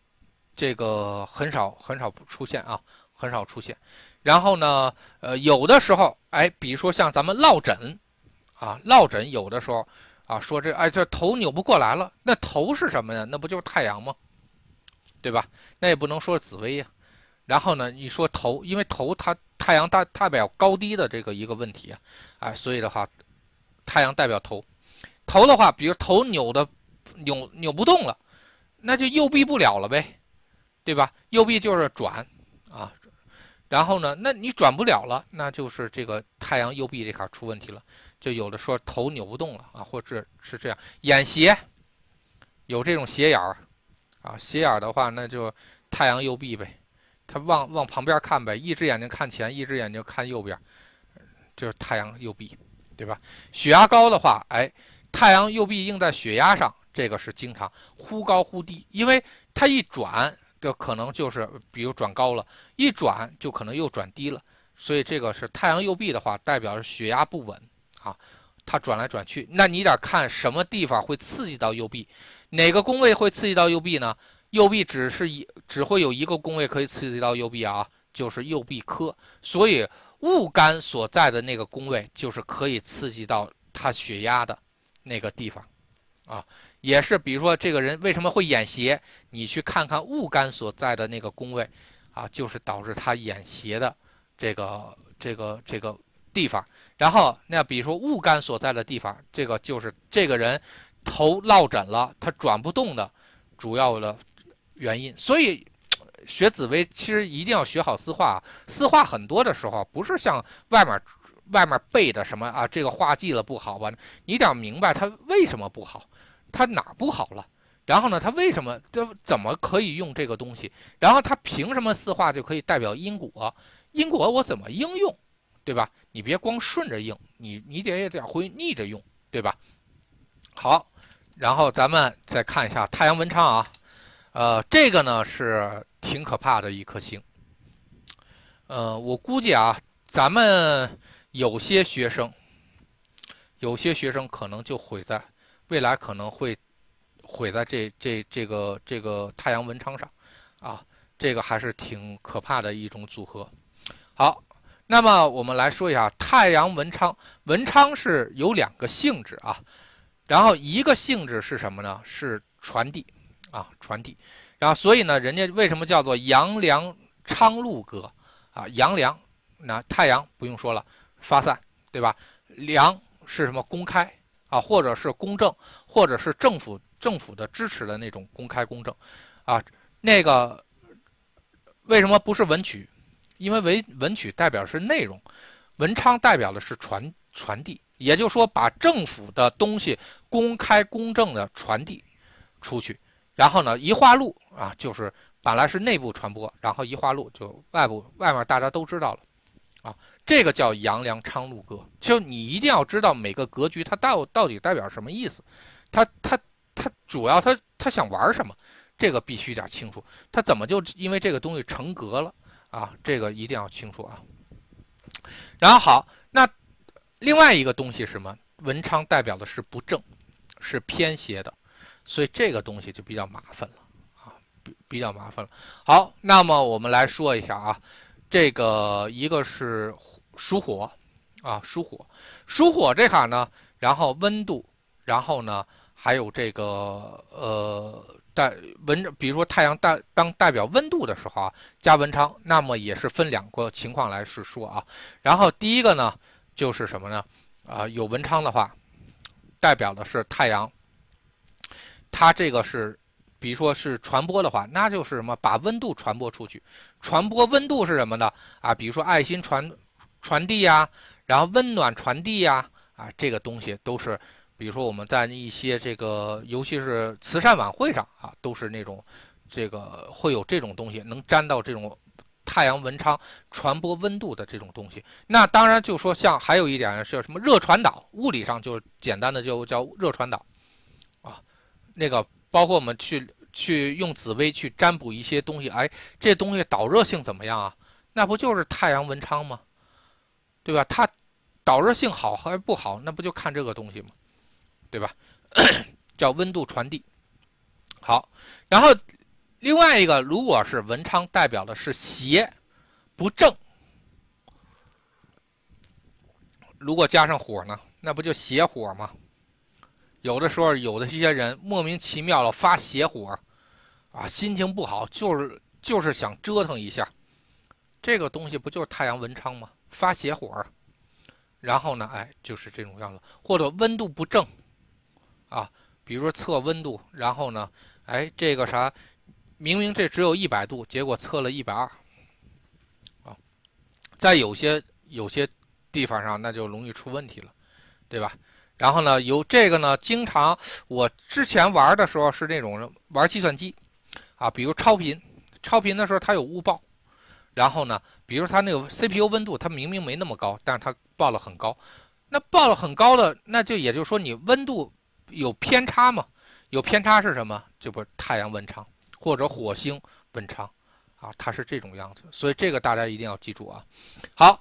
这个很少很少出现啊，很少出现。然后呢，呃，有的时候，哎，比如说像咱们落枕啊，落枕有的时候。啊，说这哎，这头扭不过来了，那头是什么呀？那不就是太阳吗？对吧？那也不能说紫薇呀。然后呢，你说头，因为头它太阳代代表高低的这个一个问题啊，哎，所以的话，太阳代表头，头的话，比如头扭的扭扭不动了，那就右臂不了了呗，对吧？右臂就是转啊，然后呢，那你转不了了，那就是这个太阳右臂这块出问题了。就有的说头扭不动了啊，或者是这样，眼斜，有这种斜眼儿，啊，斜眼的话，那就太阳右臂呗，他往往旁边看呗，一只眼睛看前，一只眼睛看右边，就是太阳右臂，对吧？血压高的话，哎，太阳右臂映在血压上，这个是经常忽高忽低，因为它一转，就可能就是比如转高了，一转就可能又转低了，所以这个是太阳右臂的话，代表着血压不稳。啊，它转来转去，那你得看什么地方会刺激到右臂，哪个宫位会刺激到右臂呢？右臂只是一只会有一个宫位可以刺激到右臂啊，就是右臂科。所以戊干所在的那个宫位就是可以刺激到他血压的那个地方，啊，也是比如说这个人为什么会眼斜，你去看看戊干所在的那个宫位，啊，就是导致他眼斜的这个这个这个地方。然后，那比如说戊干所在的地方，这个就是这个人头落枕了，他转不动的主要的原因。所以学紫薇其实一定要学好四化。四化很多的时候不是像外面外面背的什么啊，这个化忌了不好吧？你得明白它为什么不好，它哪不好了？然后呢，它为什么这怎么可以用这个东西？然后它凭什么四化就可以代表因果？因果我怎么应用？对吧？你别光顺着应，你你得也得会逆着用，对吧？好，然后咱们再看一下太阳文昌啊，呃，这个呢是挺可怕的一颗星。呃，我估计啊，咱们有些学生，有些学生可能就毁在未来，可能会毁在这这这个这个太阳文昌上，啊，这个还是挺可怕的一种组合。好。那么我们来说一下太阳文昌，文昌是有两个性质啊，然后一个性质是什么呢？是传递啊，传递。然后所以呢，人家为什么叫做阳梁昌禄格啊？阳梁，那太阳不用说了，发散，对吧？梁是什么？公开啊，或者是公正，或者是政府政府的支持的那种公开公正，啊，那个为什么不是文曲？因为文文曲代表是内容，文昌代表的是传传递，也就是说把政府的东西公开公正的传递出去，然后呢，一化路啊，就是本来是内部传播，然后一化路就外部外面大家都知道了。啊，这个叫杨梁昌禄歌，就你一定要知道每个格局它到到底代表什么意思，它它它主要它它想玩什么，这个必须得清楚。它怎么就因为这个东西成格了啊？这个一定要清楚啊。然后好，那另外一个东西是什么？文昌代表的是不正，是偏邪的，所以这个东西就比较麻烦了啊，比比较麻烦了。好，那么我们来说一下啊。这个一个是属火，啊，属火，属火这卡呢，然后温度，然后呢，还有这个呃代文，比如说太阳代当代表温度的时候啊，加文昌，那么也是分两个情况来是说啊。然后第一个呢，就是什么呢？啊，有文昌的话，代表的是太阳，它这个是。比如说是传播的话，那就是什么？把温度传播出去。传播温度是什么呢？啊，比如说爱心传传递呀，然后温暖传递呀，啊，这个东西都是，比如说我们在一些这个，尤其是慈善晚会上啊，都是那种这个会有这种东西，能沾到这种太阳文昌传播温度的这种东西。那当然就说像还有一点是什么热传导，物理上就简单的就叫热传导，啊，那个。包括我们去去用紫薇去占卜一些东西，哎，这东西导热性怎么样啊？那不就是太阳文昌吗？对吧？它导热性好还是不好？那不就看这个东西吗？对吧？叫温度传递。好，然后另外一个，如果是文昌代表的是邪不正，如果加上火呢，那不就邪火吗？有的时候，有的一些人莫名其妙的发邪火，啊，心情不好，就是就是想折腾一下，这个东西不就是太阳文昌吗？发邪火，然后呢，哎，就是这种样子，或者温度不正，啊，比如说测温度，然后呢，哎，这个啥，明明这只有一百度，结果测了一百二，啊，在有些有些地方上，那就容易出问题了，对吧？然后呢，有这个呢，经常我之前玩的时候是那种玩计算机，啊，比如超频，超频的时候它有误报，然后呢，比如它那个 CPU 温度它明明没那么高，但是它报了很高，那报了很高的，那就也就是说你温度有偏差嘛？有偏差是什么？就不是太阳温差或者火星温差，啊，它是这种样子，所以这个大家一定要记住啊。好，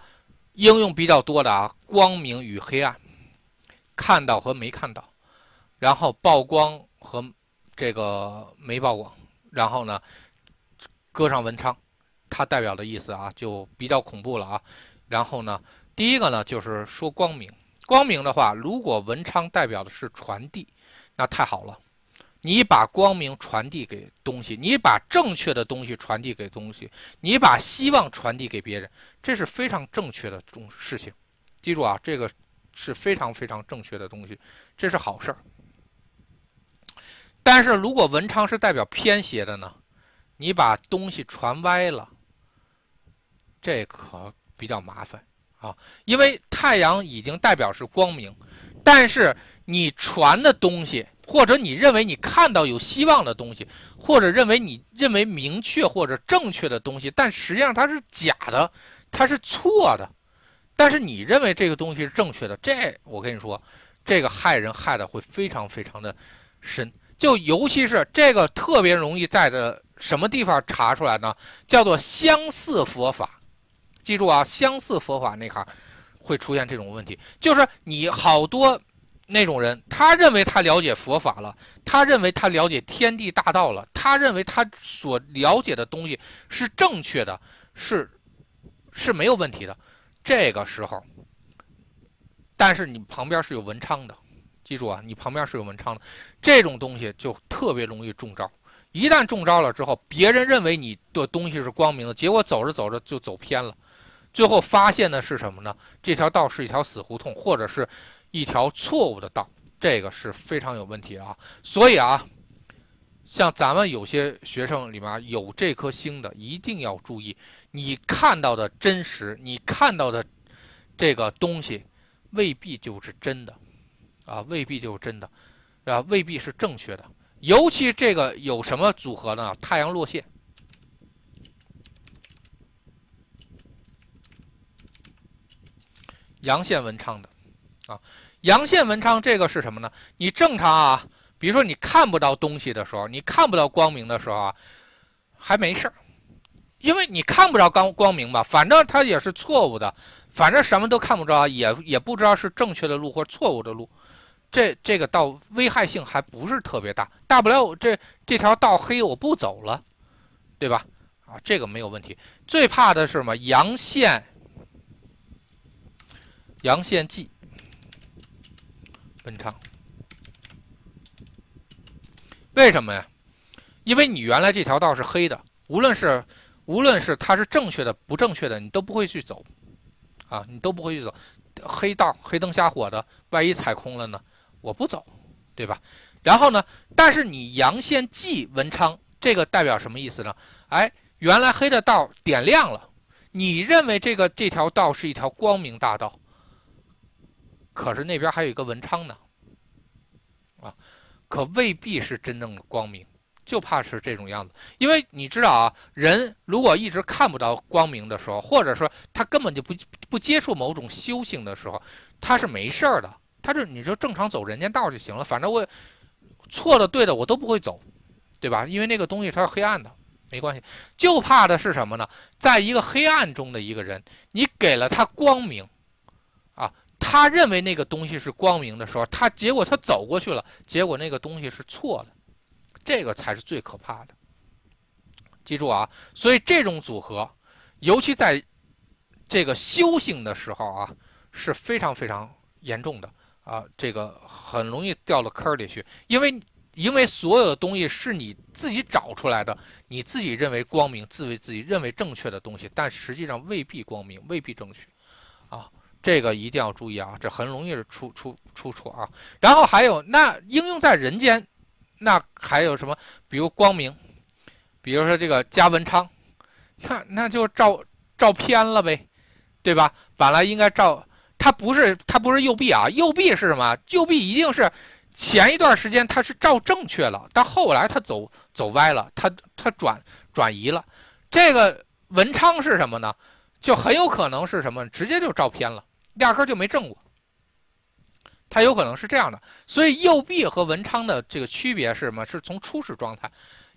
应用比较多的啊，光明与黑暗。看到和没看到，然后曝光和这个没曝光，然后呢，搁上文昌，它代表的意思啊就比较恐怖了啊。然后呢，第一个呢就是说光明，光明的话，如果文昌代表的是传递，那太好了，你把光明传递给东西，你把正确的东西传递给东西，你把希望传递给别人，这是非常正确的种事情。记住啊，这个。是非常非常正确的东西，这是好事儿。但是如果文昌是代表偏邪的呢？你把东西传歪了，这可比较麻烦啊。因为太阳已经代表是光明，但是你传的东西，或者你认为你看到有希望的东西，或者认为你认为明确或者正确的东西，但实际上它是假的，它是错的。但是你认为这个东西是正确的，这我跟你说，这个害人害的会非常非常的深，就尤其是这个特别容易在的什么地方查出来呢？叫做相似佛法，记住啊，相似佛法那块会出现这种问题，就是你好多那种人，他认为他了解佛法了，他认为他了解天地大道了，他认为他所了解的东西是正确的，是是没有问题的。这个时候，但是你旁边是有文昌的，记住啊，你旁边是有文昌的，这种东西就特别容易中招。一旦中招了之后，别人认为你的东西是光明的，结果走着走着就走偏了，最后发现的是什么呢？这条道是一条死胡同，或者是一条错误的道，这个是非常有问题啊。所以啊，像咱们有些学生里面有这颗星的，一定要注意，你看到的真实，你看到的这个东西未必就是真的啊，未必就是真的啊，未必是正确的。尤其这个有什么组合呢？太阳落线。阳线文昌的，啊，阳线文昌这个是什么呢？你正常啊，比如说你看不到东西的时候，你看不到光明的时候啊，还没事儿，因为你看不着光光明吧，反正它也是错误的，反正什么都看不着，也也不知道是正确的路或错误的路，这这个道危害性还不是特别大，大不了我这这条道黑我不走了，对吧？啊，这个没有问题，最怕的是什么？阳线。阳线忌，文昌，为什么呀？因为你原来这条道是黑的，无论是无论是它是正确的不正确的，你都不会去走，啊，你都不会去走，黑道黑灯瞎火的，万一踩空了呢？我不走，对吧？然后呢？但是你阳线忌文昌，这个代表什么意思呢？哎，原来黑的道点亮了，你认为这个这条道是一条光明大道。可是那边还有一个文昌呢，可未必是真正的光明，就怕是这种样子。因为你知道啊，人如果一直看不到光明的时候，或者说他根本就不不接触某种修行的时候，他是没事儿的，他就你就正常走人间道就行了。反正我错的对的我都不会走，对吧？因为那个东西它是黑暗的，没关系。就怕的是什么呢？在一个黑暗中的一个人，你给了他光明。他认为那个东西是光明的时候，他结果他走过去了，结果那个东西是错的，这个才是最可怕的。记住啊，所以这种组合，尤其在这个修行的时候啊，是非常非常严重的啊，这个很容易掉到坑里去，因为因为所有的东西是你自己找出来的，你自己认为光明，自为自己认为正确的东西，但实际上未必光明，未必正确，啊。这个一定要注意啊，这很容易出出出错啊。然后还有那应用在人间，那还有什么？比如光明，比如说这个加文昌，那那就照照偏了呗，对吧？本来应该照，它不是它不是右臂啊，右臂是什么？右臂一定是前一段时间它是照正确了，但后来它走走歪了，它它转转移了。这个文昌是什么呢？就很有可能是什么？直接就照偏了。压根就没正过，它有可能是这样的，所以右臂和文昌的这个区别是什么？是从初始状态，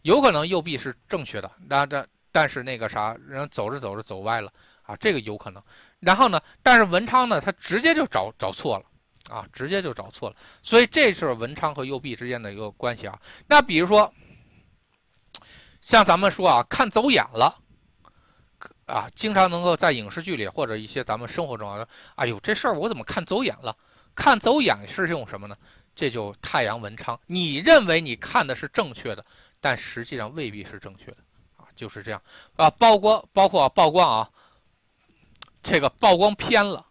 有可能右臂是正确的，那这但是那个啥，人走着走着走歪了啊，这个有可能。然后呢，但是文昌呢，他直接就找找错了啊，直接就找错了，所以这是文昌和右臂之间的一个关系啊。那比如说，像咱们说啊，看走眼了。啊，经常能够在影视剧里或者一些咱们生活中啊，哎呦，这事儿我怎么看走眼了？看走眼是用什么呢？这就太阳文昌。你认为你看的是正确的，但实际上未必是正确的啊，就是这样啊。曝光包括曝光啊，这个曝光偏了，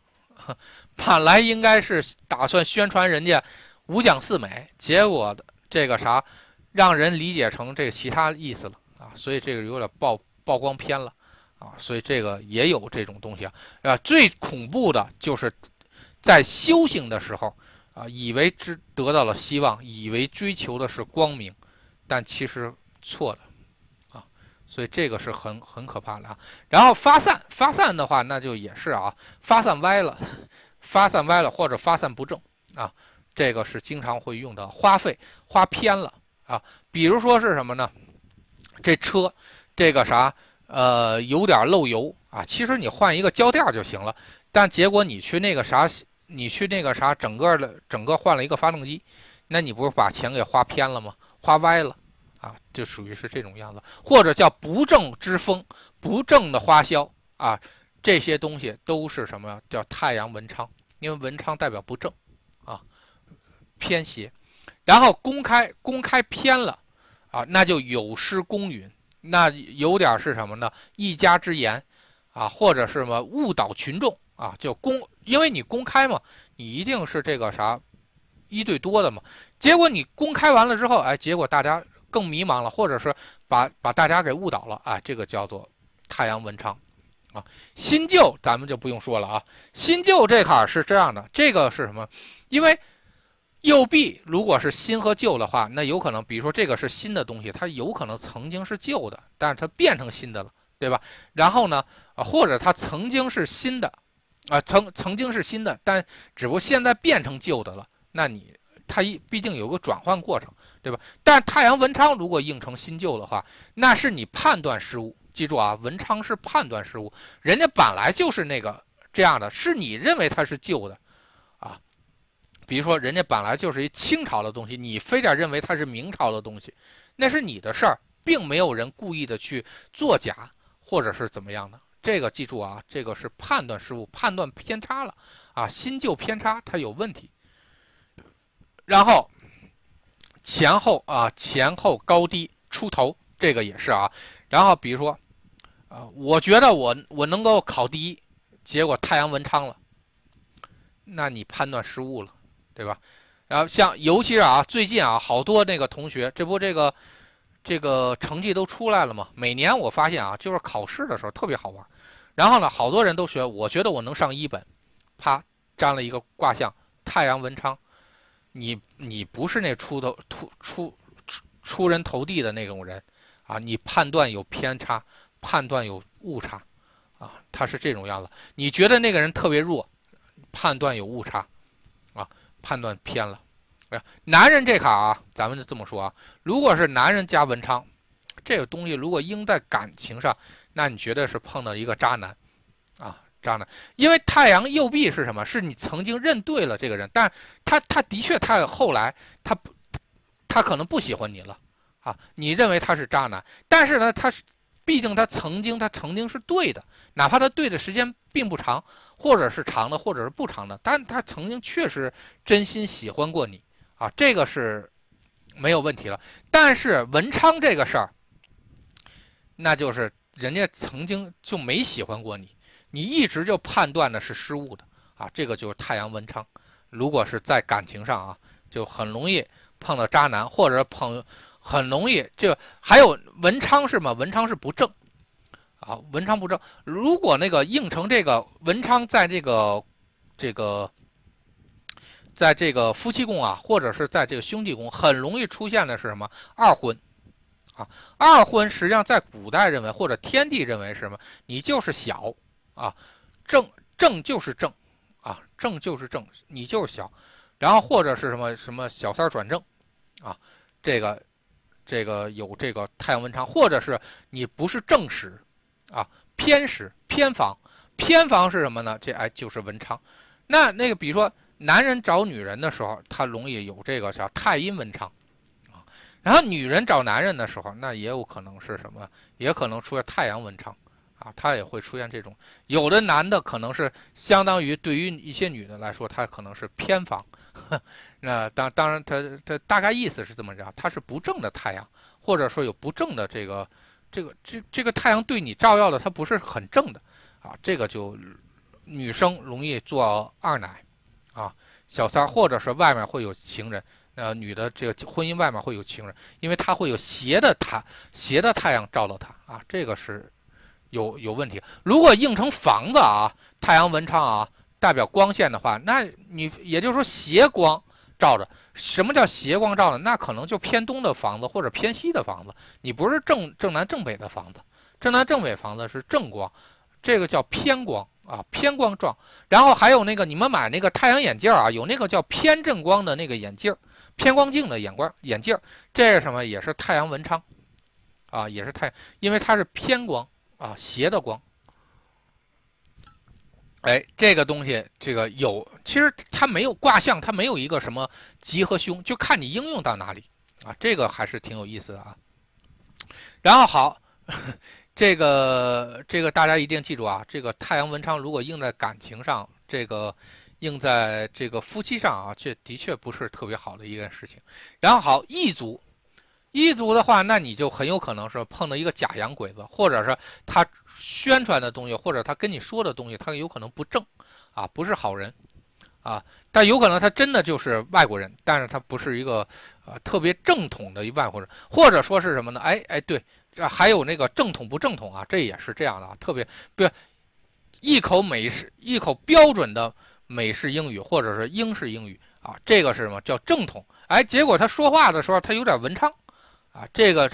本来应该是打算宣传人家五讲四美，结果这个啥，让人理解成这个其他意思了啊，所以这个有点曝曝光偏了。啊，所以这个也有这种东西啊，啊，最恐怖的就是在修行的时候啊，以为之得到了希望，以为追求的是光明，但其实错了啊，所以这个是很很可怕的啊。然后发散发散的话，那就也是啊，发散歪了，发散歪了或者发散不正啊，这个是经常会用的，花费花偏了啊，比如说是什么呢？这车这个啥？呃，有点漏油啊，其实你换一个胶垫就行了，但结果你去那个啥，你去那个啥，整个的整个换了一个发动机，那你不是把钱给花偏了吗？花歪了啊，就属于是这种样子，或者叫不正之风，不正的花销啊，这些东西都是什么？叫太阳文昌，因为文昌代表不正啊，偏邪，然后公开公开偏了啊，那就有失公允。那有点是什么呢？一家之言，啊，或者是什么误导群众啊？就公，因为你公开嘛，你一定是这个啥，一对多的嘛。结果你公开完了之后，哎，结果大家更迷茫了，或者是把把大家给误导了啊。这个叫做太阳文昌啊。新旧咱们就不用说了啊。新旧这块是这样的，这个是什么？因为右臂如果是新和旧的话，那有可能，比如说这个是新的东西，它有可能曾经是旧的，但是它变成新的了，对吧？然后呢，啊，或者它曾经是新的，啊，曾曾经是新的，但只不过现在变成旧的了，那你。它一毕竟有个转换过程，对吧？但太阳文昌如果应成新旧的话，那是你判断失误。记住啊，文昌是判断失误，人家本来就是那个这样的，是你认为它是旧的，比如说人家本来就是一清朝的东西，你非得认为它是明朝的东西，那是你的事儿，并没有人故意的去作假或者是怎么样的。这个记住啊，这个是判断失误，判断偏差了啊，新旧偏差它有问题。然后前后啊，前后高低出头，这个也是啊。然后比如说，啊，我觉得我我能够考第一，结果太阳文昌了，那你判断失误了，对吧？然后像尤其是啊，最近啊，好多那个同学，这不这个这个成绩都出来了吗？每年我发现啊，就是考试的时候特别好玩。然后呢，好多人都学，我觉得我能上一本，啪占了一个卦象，太阳文昌。你你不是那出头出出出人头地的那种人，啊，你判断有偏差，判断有误差，啊，他是这种样子。你觉得那个人特别弱，判断有误差，判断偏了。哎，男人这卡啊，咱们就这么说啊，如果是男人加文昌，这个东西如果应在感情上，那你绝对是碰到一个渣男，啊。渣男，因为太阳右臂是什么？是你曾经认对了这个人，但他他的确他后来他不，他可能不喜欢你了啊。你认为他是渣男，但是呢，他是毕竟他曾经他曾经是对的，哪怕他对的时间并不长，或者是长的，或者是不长的，但他曾经确实真心喜欢过你啊，这个是没有问题了。但是文昌这个事儿，那就是人家曾经就没喜欢过你。你一直就判断的是失误的啊，这个就是太阳文昌。如果是在感情上啊，就很容易碰到渣男，或者碰很容易就还有文昌是吗？文昌是不正啊，文昌不正。如果那个应成这个文昌在这个这个在这个夫妻宫啊，或者是在这个兄弟宫，很容易出现的是什么二婚啊？二婚实际上在古代认为或者天地认为是什么？你就是小。啊，正正就是正，啊正就是正，你就是小，然后或者是什么什么小三转正，啊，这个这个有这个太阳文昌，或者是你不是正时，啊偏食偏房，偏房是什么呢？这哎就是文昌。那那个比如说男人找女人的时候，他容易有这个叫太阴文昌，啊，然后女人找男人的时候，那也有可能是什么？也可能出现太阳文昌。啊，他也会出现这种，有的男的可能是相当于对于一些女的来说，他可能是偏房，那当当然他他大概意思是这么着，他是不正的太阳，或者说有不正的这个这个这这个太阳对你照耀的，它不是很正的，啊，这个就女生容易做二奶，啊，小三或者是外面会有情人，呃，女的这个婚姻外面会有情人，因为她会有斜的太斜的太阳照到她，啊，这个是。有有问题。如果映成房子啊，太阳文昌啊，代表光线的话，那你也就是说斜光照着。什么叫斜光照呢？那可能就偏东的房子或者偏西的房子。你不是正正南正北的房子，正南正北房子是正光，这个叫偏光啊，偏光状。然后还有那个你们买那个太阳眼镜啊，有那个叫偏正光的那个眼镜，偏光镜的眼光眼镜，这是什么？也是太阳文昌啊，也是太，因为它是偏光。啊，斜的光，哎，这个东西，这个有，其实它没有卦象，它没有一个什么吉和凶，就看你应用到哪里啊，这个还是挺有意思的啊。然后好，这个这个大家一定记住啊，这个太阳文昌如果用在感情上，这个用在这个夫妻上啊，这的确不是特别好的一件事情。然后好，一组。一族的话，那你就很有可能是碰到一个假洋鬼子，或者是他宣传的东西，或者他跟你说的东西，他有可能不正，啊，不是好人，啊，但有可能他真的就是外国人，但是他不是一个啊特别正统的一外国人，或者说是什么呢？哎哎，对，这还有那个正统不正统啊，这也是这样的啊，特别不一口美式一口标准的美式英语或者是英式英语啊，这个是什么叫正统？哎，结果他说话的时候他有点文昌啊，这个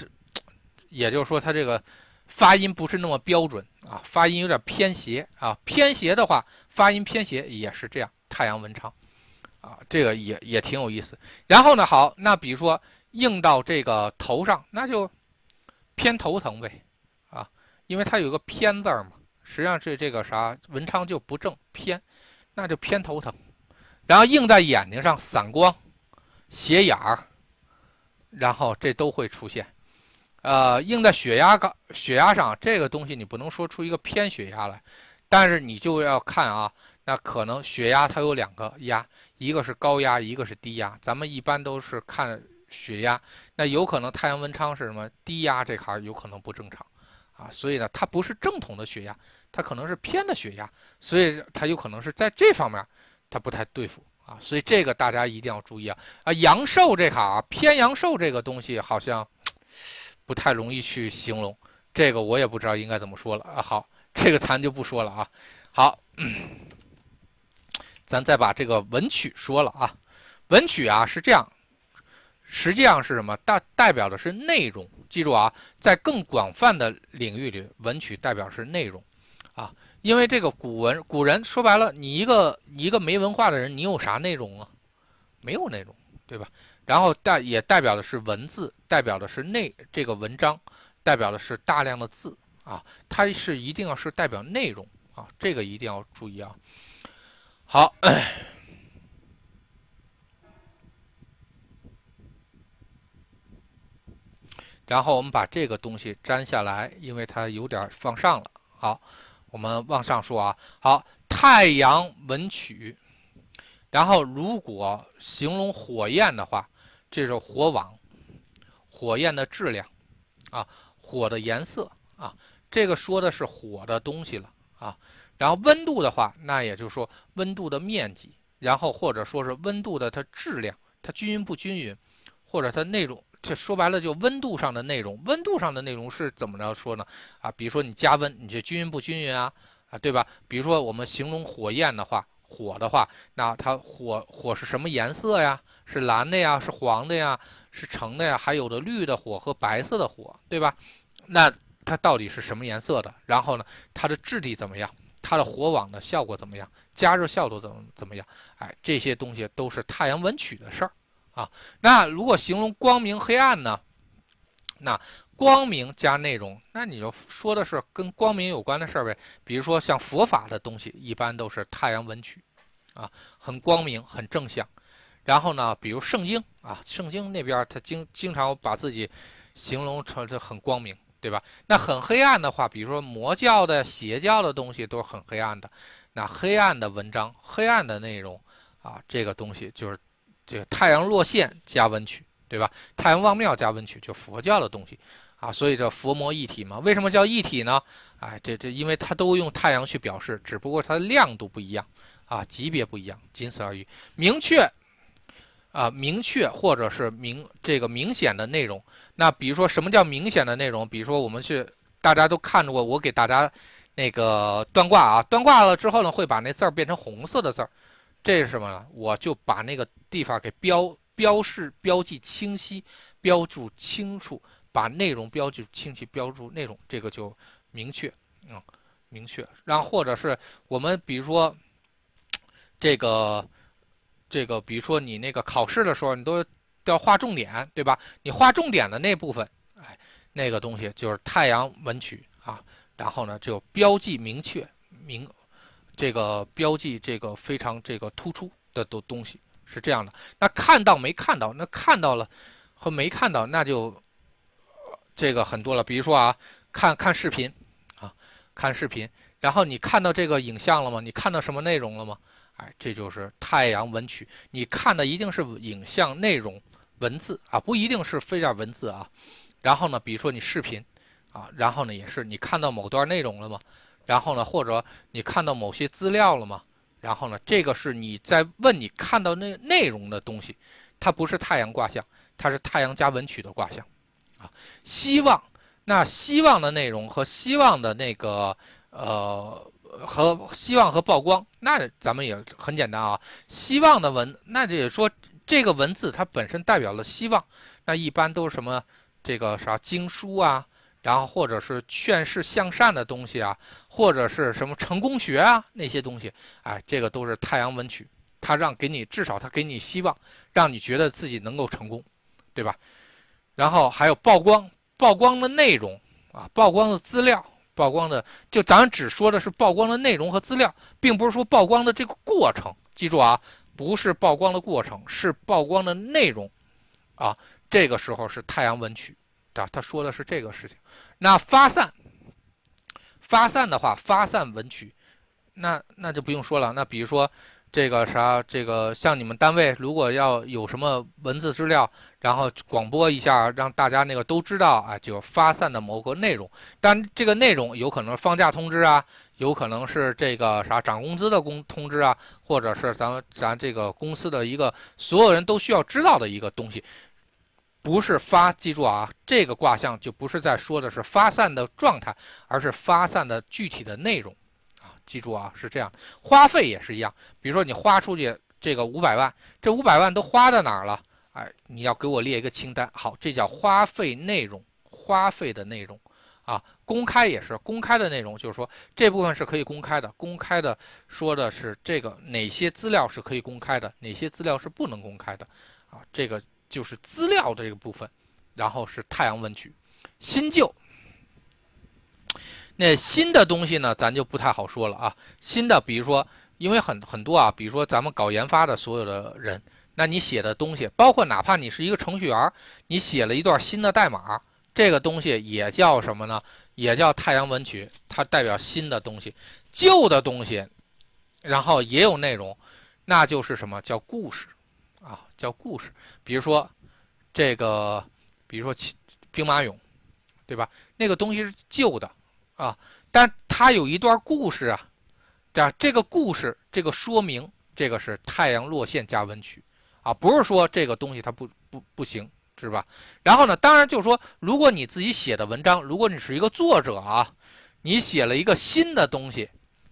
也就是说他这个发音不是那么标准啊，发音有点偏斜啊，偏斜的话发音偏斜也是这样。太阳文昌，啊，这个也也挺有意思。然后呢，好，那比如说印到这个头上，那就偏头疼呗，啊，因为它有个偏字儿嘛，实际上是这个啥文昌就不正偏，那就偏头疼。然后印在眼睛上，散光、斜眼儿，然后这都会出现。呃，印在血压高、血压上，这个东西你不能说出一个偏血压来，但是你就要看啊。那可能血压它有两个压，一个是高压，一个是低压。咱们一般都是看血压，那有可能太阳文昌是什么低压这行有可能不正常，啊，所以呢它不是正统的血压，它可能是偏的血压，所以它有可能是在这方面它不太对付啊，所以这个大家一定要注意啊啊阳寿这行偏阳寿这个东西好像不太容易去形容，这个我也不知道应该怎么说了啊。好，这个咱就不说了啊。好。咱再把这个文曲说了啊，文曲啊是这样，实际上是什么？代代表的是内容。记住啊，在更广泛的领域里，文曲代表是内容，啊，因为这个古文古人说白了，你一个你一个没文化的人，你有啥内容啊？没有内容，对吧？然后代也代表的是文字，代表的是内这个文章，代表的是大量的字啊，它是一定要是代表内容啊，这个一定要注意啊。好，然后我们把这个东西粘下来，因为它有点放上了。好，我们往上说啊。好，太阳文曲，然后如果形容火焰的话，这是火网，火焰的质量啊，火的颜色啊，这个说的是火的东西了啊。然后温度的话，那也就是说温度的面积，然后或者说是温度的它质量，它均匀不均匀，或者它内容，这说白了就温度上的内容。温度上的内容是怎么着说呢？啊，比如说你加温，你这均匀不均匀啊？啊，对吧？比如说我们形容火焰的话，火的话，那它火火是什么颜色呀？是蓝的呀？是黄的呀？是橙的呀？还有的绿的火和白色的火，对吧？那它到底是什么颜色的？然后呢，它的质地怎么样？它的火网的效果怎么样？加热效果怎么怎么样？哎，这些东西都是太阳文曲的事儿啊。那如果形容光明黑暗呢？那光明加内容，那你就说的是跟光明有关的事儿呗。比如说像佛法的东西，一般都是太阳文曲啊，很光明，很正向。然后呢，比如圣经啊，圣经那边他经经常把自己形容成这很光明。对吧？那很黑暗的话，比如说魔教的、邪教的东西都是很黑暗的。那黑暗的文章、黑暗的内容啊，这个东西就是这个太阳落线加文曲，对吧？太阳望庙加文曲，就佛教的东西啊。所以叫佛魔一体嘛。为什么叫一体呢？哎，这这，因为它都用太阳去表示，只不过它的亮度不一样啊，级别不一样，仅此而已。明确。啊，明确或者是明这个明显的内容。那比如说，什么叫明显的内容？比如说，我们去大家都看着过，我给大家那个断卦啊，断卦了之后呢，会把那字儿变成红色的字儿，这是什么呢？我就把那个地方给标标示、标记清晰、标注清楚，把内容标记清晰、标注内容，这个就明确，嗯，明确。然后或者是我们比如说这个。这个，比如说你那个考试的时候，你都都要画重点，对吧？你画重点的那部分，哎，那个东西就是太阳文曲啊。然后呢，就标记明确明，这个标记这个非常这个突出的东东西是这样的。那看到没看到？那看到了和没看到，那就这个很多了。比如说啊，看看视频啊，看视频，然后你看到这个影像了吗？你看到什么内容了吗？哎，这就是太阳文曲。你看的一定是影像内容、文字啊，不一定是非点文字啊。然后呢，比如说你视频啊，然后呢也是你看到某段内容了吗？然后呢，或者你看到某些资料了吗？然后呢，这个是你在问你看到那内容的东西，它不是太阳卦象，它是太阳加文曲的卦象，啊，希望，那希望的内容和希望的那个呃和希望和曝光，那咱们也很简单啊，希望的文，那就也说这个文字它本身代表了希望，那一般都是什么这个啥经书啊。然后或者是劝世向善的东西啊，或者是什么成功学啊那些东西，哎，这个都是太阳文曲，它让给你至少它给你希望，让你觉得自己能够成功，对吧？然后还有曝光，曝光的内容啊，曝光的资料，曝光的就咱只说的是曝光的内容和资料，并不是说曝光的这个过程。记住啊，不是曝光的过程，是曝光的内容，啊，这个时候是太阳文曲。啊，他说的是这个事情。那发散，发散的话，发散文曲，那那就不用说了。那比如说这个啥，这个像你们单位如果要有什么文字资料，然后广播一下，让大家那个都知道啊，就发散的某个内容。但这个内容有可能放假通知啊，有可能是这个啥涨工资的工通知啊，或者是咱咱这个公司的一个所有人都需要知道的一个东西。不是发，记住啊，这个卦象就不是在说的是发散的状态，而是发散的具体的内容，啊，记住啊，是这样。花费也是一样，比如说你花出去这个五百万，这五百万都花在哪儿了？哎，你要给我列一个清单。好，这叫花费内容，花费的内容，啊，公开也是公开的内容，就是说这部分是可以公开的，公开的说的是这个哪些资料是可以公开的，哪些资料是不能公开的，啊，这个。就是资料这个部分，然后是太阳文曲，新旧。那新的东西呢，咱就不太好说了啊。新的，比如说，因为很很多啊，比如说咱们搞研发的所有的人，那你写的东西，包括哪怕你是一个程序员，你写了一段新的代码，这个东西也叫什么呢？也叫太阳文曲，它代表新的东西。旧的东西，然后也有内容，那就是什么叫故事。啊，叫故事，比如说这个，比如说兵马俑，对吧？那个东西是旧的啊，但它有一段故事啊，这这个故事，这个说明，这个是太阳落线加温曲啊，不是说这个东西它不不不行，是吧？然后呢，当然就是说，如果你自己写的文章，如果你是一个作者啊，你写了一个新的东西，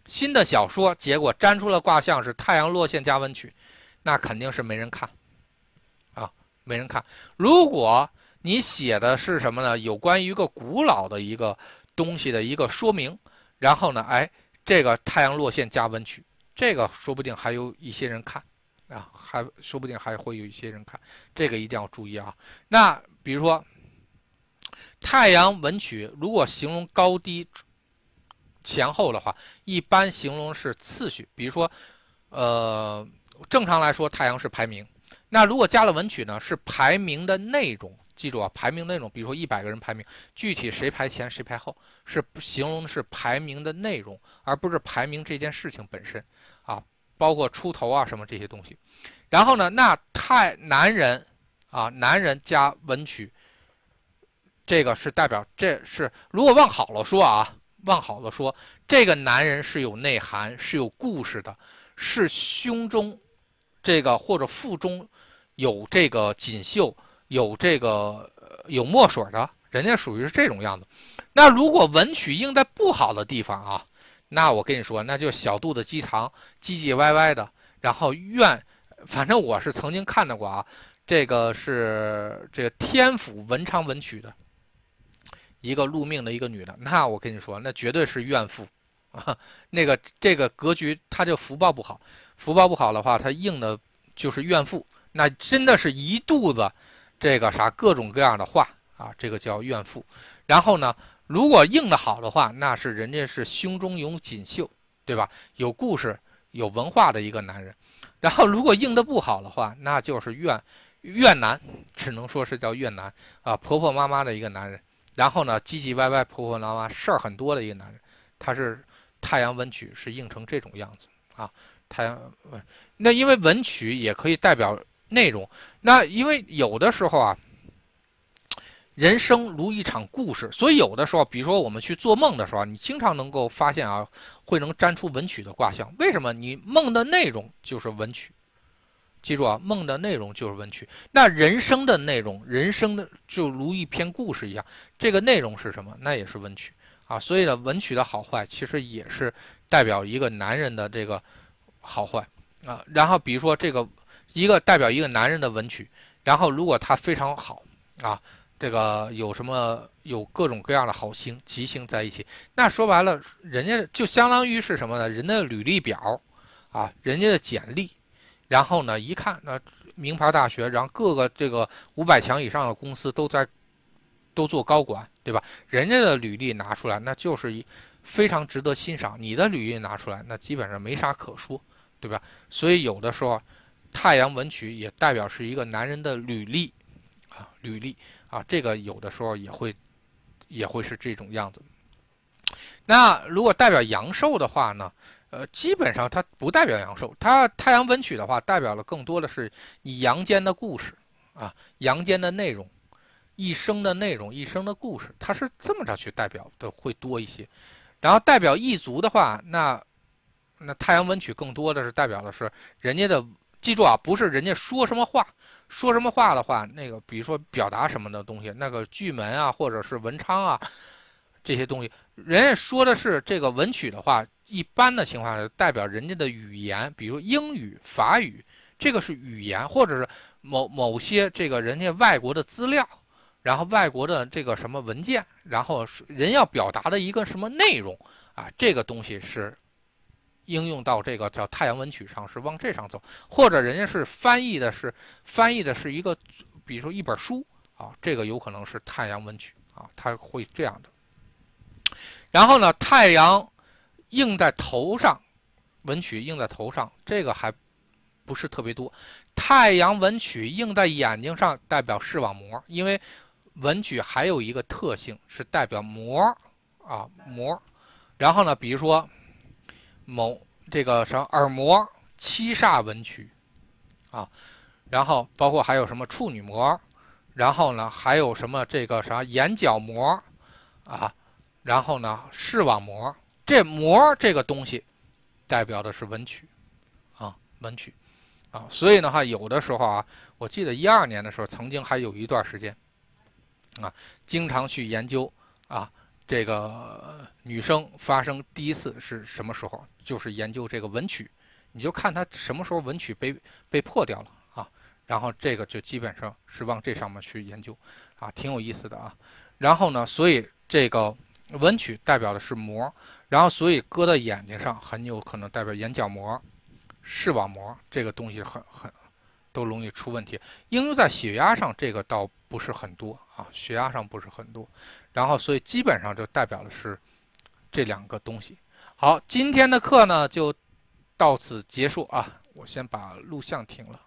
新的小说，结果粘出了卦象是太阳落线加温曲。那肯定是没人看，啊，没人看。如果你写的是什么呢？有关于一个古老的一个东西的一个说明，然后呢，哎，这个太阳落线加文曲，这个说不定还有一些人看，啊，还说不定还会有一些人看，这个一定要注意啊。那比如说太阳文曲，如果形容高低前后的话，一般形容是次序，比如说，呃。正常来说，太阳是排名。那如果加了文曲呢？是排名的内容。记住啊，排名内容，比如说一百个人排名，具体谁排前谁排后，是形容的是排名的内容，而不是排名这件事情本身啊，包括出头啊什么这些东西。然后呢，那太男人啊，男人加文曲，这个是代表这是如果往好了说啊，往好了说，这个男人是有内涵，是有故事的，是胸中。这个或者腹中有这个锦绣，有这个有墨水的，人家属于是这种样子。那如果文曲应在不好的地方啊，那我跟你说，那就小肚子鸡肠，唧唧歪歪的，然后怨。反正我是曾经看到过啊，这个是这个天府文昌文曲的一个禄命的一个女的，那我跟你说，那绝对是怨妇啊。那个这个格局，她就福报不好。福报不好的话，他应的就是怨妇，那真的是一肚子这个啥各种各样的话啊，这个叫怨妇。然后呢，如果应的好的话，那是人家是胸中有锦绣，对吧？有故事、有文化的一个男人。然后如果应的不好的话，那就是怨怨男，只能说是叫怨男啊，婆婆妈妈的一个男人。然后呢，唧唧歪歪、婆婆妈妈、事儿很多的一个男人，他是太阳文曲是应成这种样子啊。太阳，那因为文曲也可以代表内容。那因为有的时候啊，人生如一场故事，所以有的时候，比如说我们去做梦的时候，你经常能够发现啊，会能占出文曲的卦象。为什么？你梦的内容就是文曲。记住啊，梦的内容就是文曲。那人生的内容，人生的就如一篇故事一样，这个内容是什么？那也是文曲啊。所以呢，文曲的好坏其实也是代表一个男人的这个好坏啊。然后比如说这个一个代表一个男人的文曲，然后如果他非常好啊，这个有什么有各种各样的好星吉星在一起，那说白了，人家就相当于是什么呢？人的履历表啊，人家的简历。然后呢？一看那名牌大学，然后各个这个五百强以上的公司都在都做高管，对吧？人家的履历拿出来，那就是一非常值得欣赏。你的履历拿出来，那基本上没啥可说，对吧？所以有的时候，太阳文曲也代表是一个男人的履历啊，履历啊，这个有的时候也会也会是这种样子。那如果代表阳寿的话呢？呃，基本上它不代表阳寿，它太阳文曲的话，代表了更多的是你阳间的故事啊，阳间的内容，一生的内容，一生的故事，它是这么着去代表的会多一些。然后代表异族的话，那那太阳文曲更多的是代表的是人家的，记住啊，不是人家说什么话，说什么话的话，那个比如说表达什么的东西，那个巨门啊，或者是文昌啊这些东西，人家说的是这个文曲的话。一般的情况下，代表人家的语言，比如英语、法语，这个是语言，或者是某某些这个人家外国的资料，然后外国的这个什么文件，然后人要表达的一个什么内容啊，这个东西是应用到这个叫太阳文曲上，是往这上走，或者人家是翻译的是翻译的是一个，比如说一本书啊，这个有可能是太阳文曲啊，它会这样的。然后呢，太阳。映在头上，文曲映在头上，这个还不是特别多。太阳文曲映在眼睛上，代表视网膜，因为文曲还有一个特性是代表膜啊膜。然后呢，比如说某这个什么耳膜七煞文曲啊，然后包括还有什么处女膜，然后呢还有什么这个啥眼角膜啊，然后呢视网膜。这膜这个东西，代表的是文曲，啊文曲，啊所以的话，有的时候啊，我记得一二年的时候，曾经还有一段时间，啊经常去研究啊这个女生发生第一次是什么时候，就是研究这个文曲，你就看她什么时候文曲被被破掉了啊，然后这个就基本上是往这上面去研究，啊挺有意思的啊，然后呢，所以这个文曲代表的是膜。然后，所以搁在眼睛上很有可能代表眼角膜、视网膜这个东西很很都容易出问题。应用在血压上，这个倒不是很多啊，血压上不是很多。然后，所以基本上就代表的是这两个东西。好，今天的课呢就到此结束啊，我先把录像停了。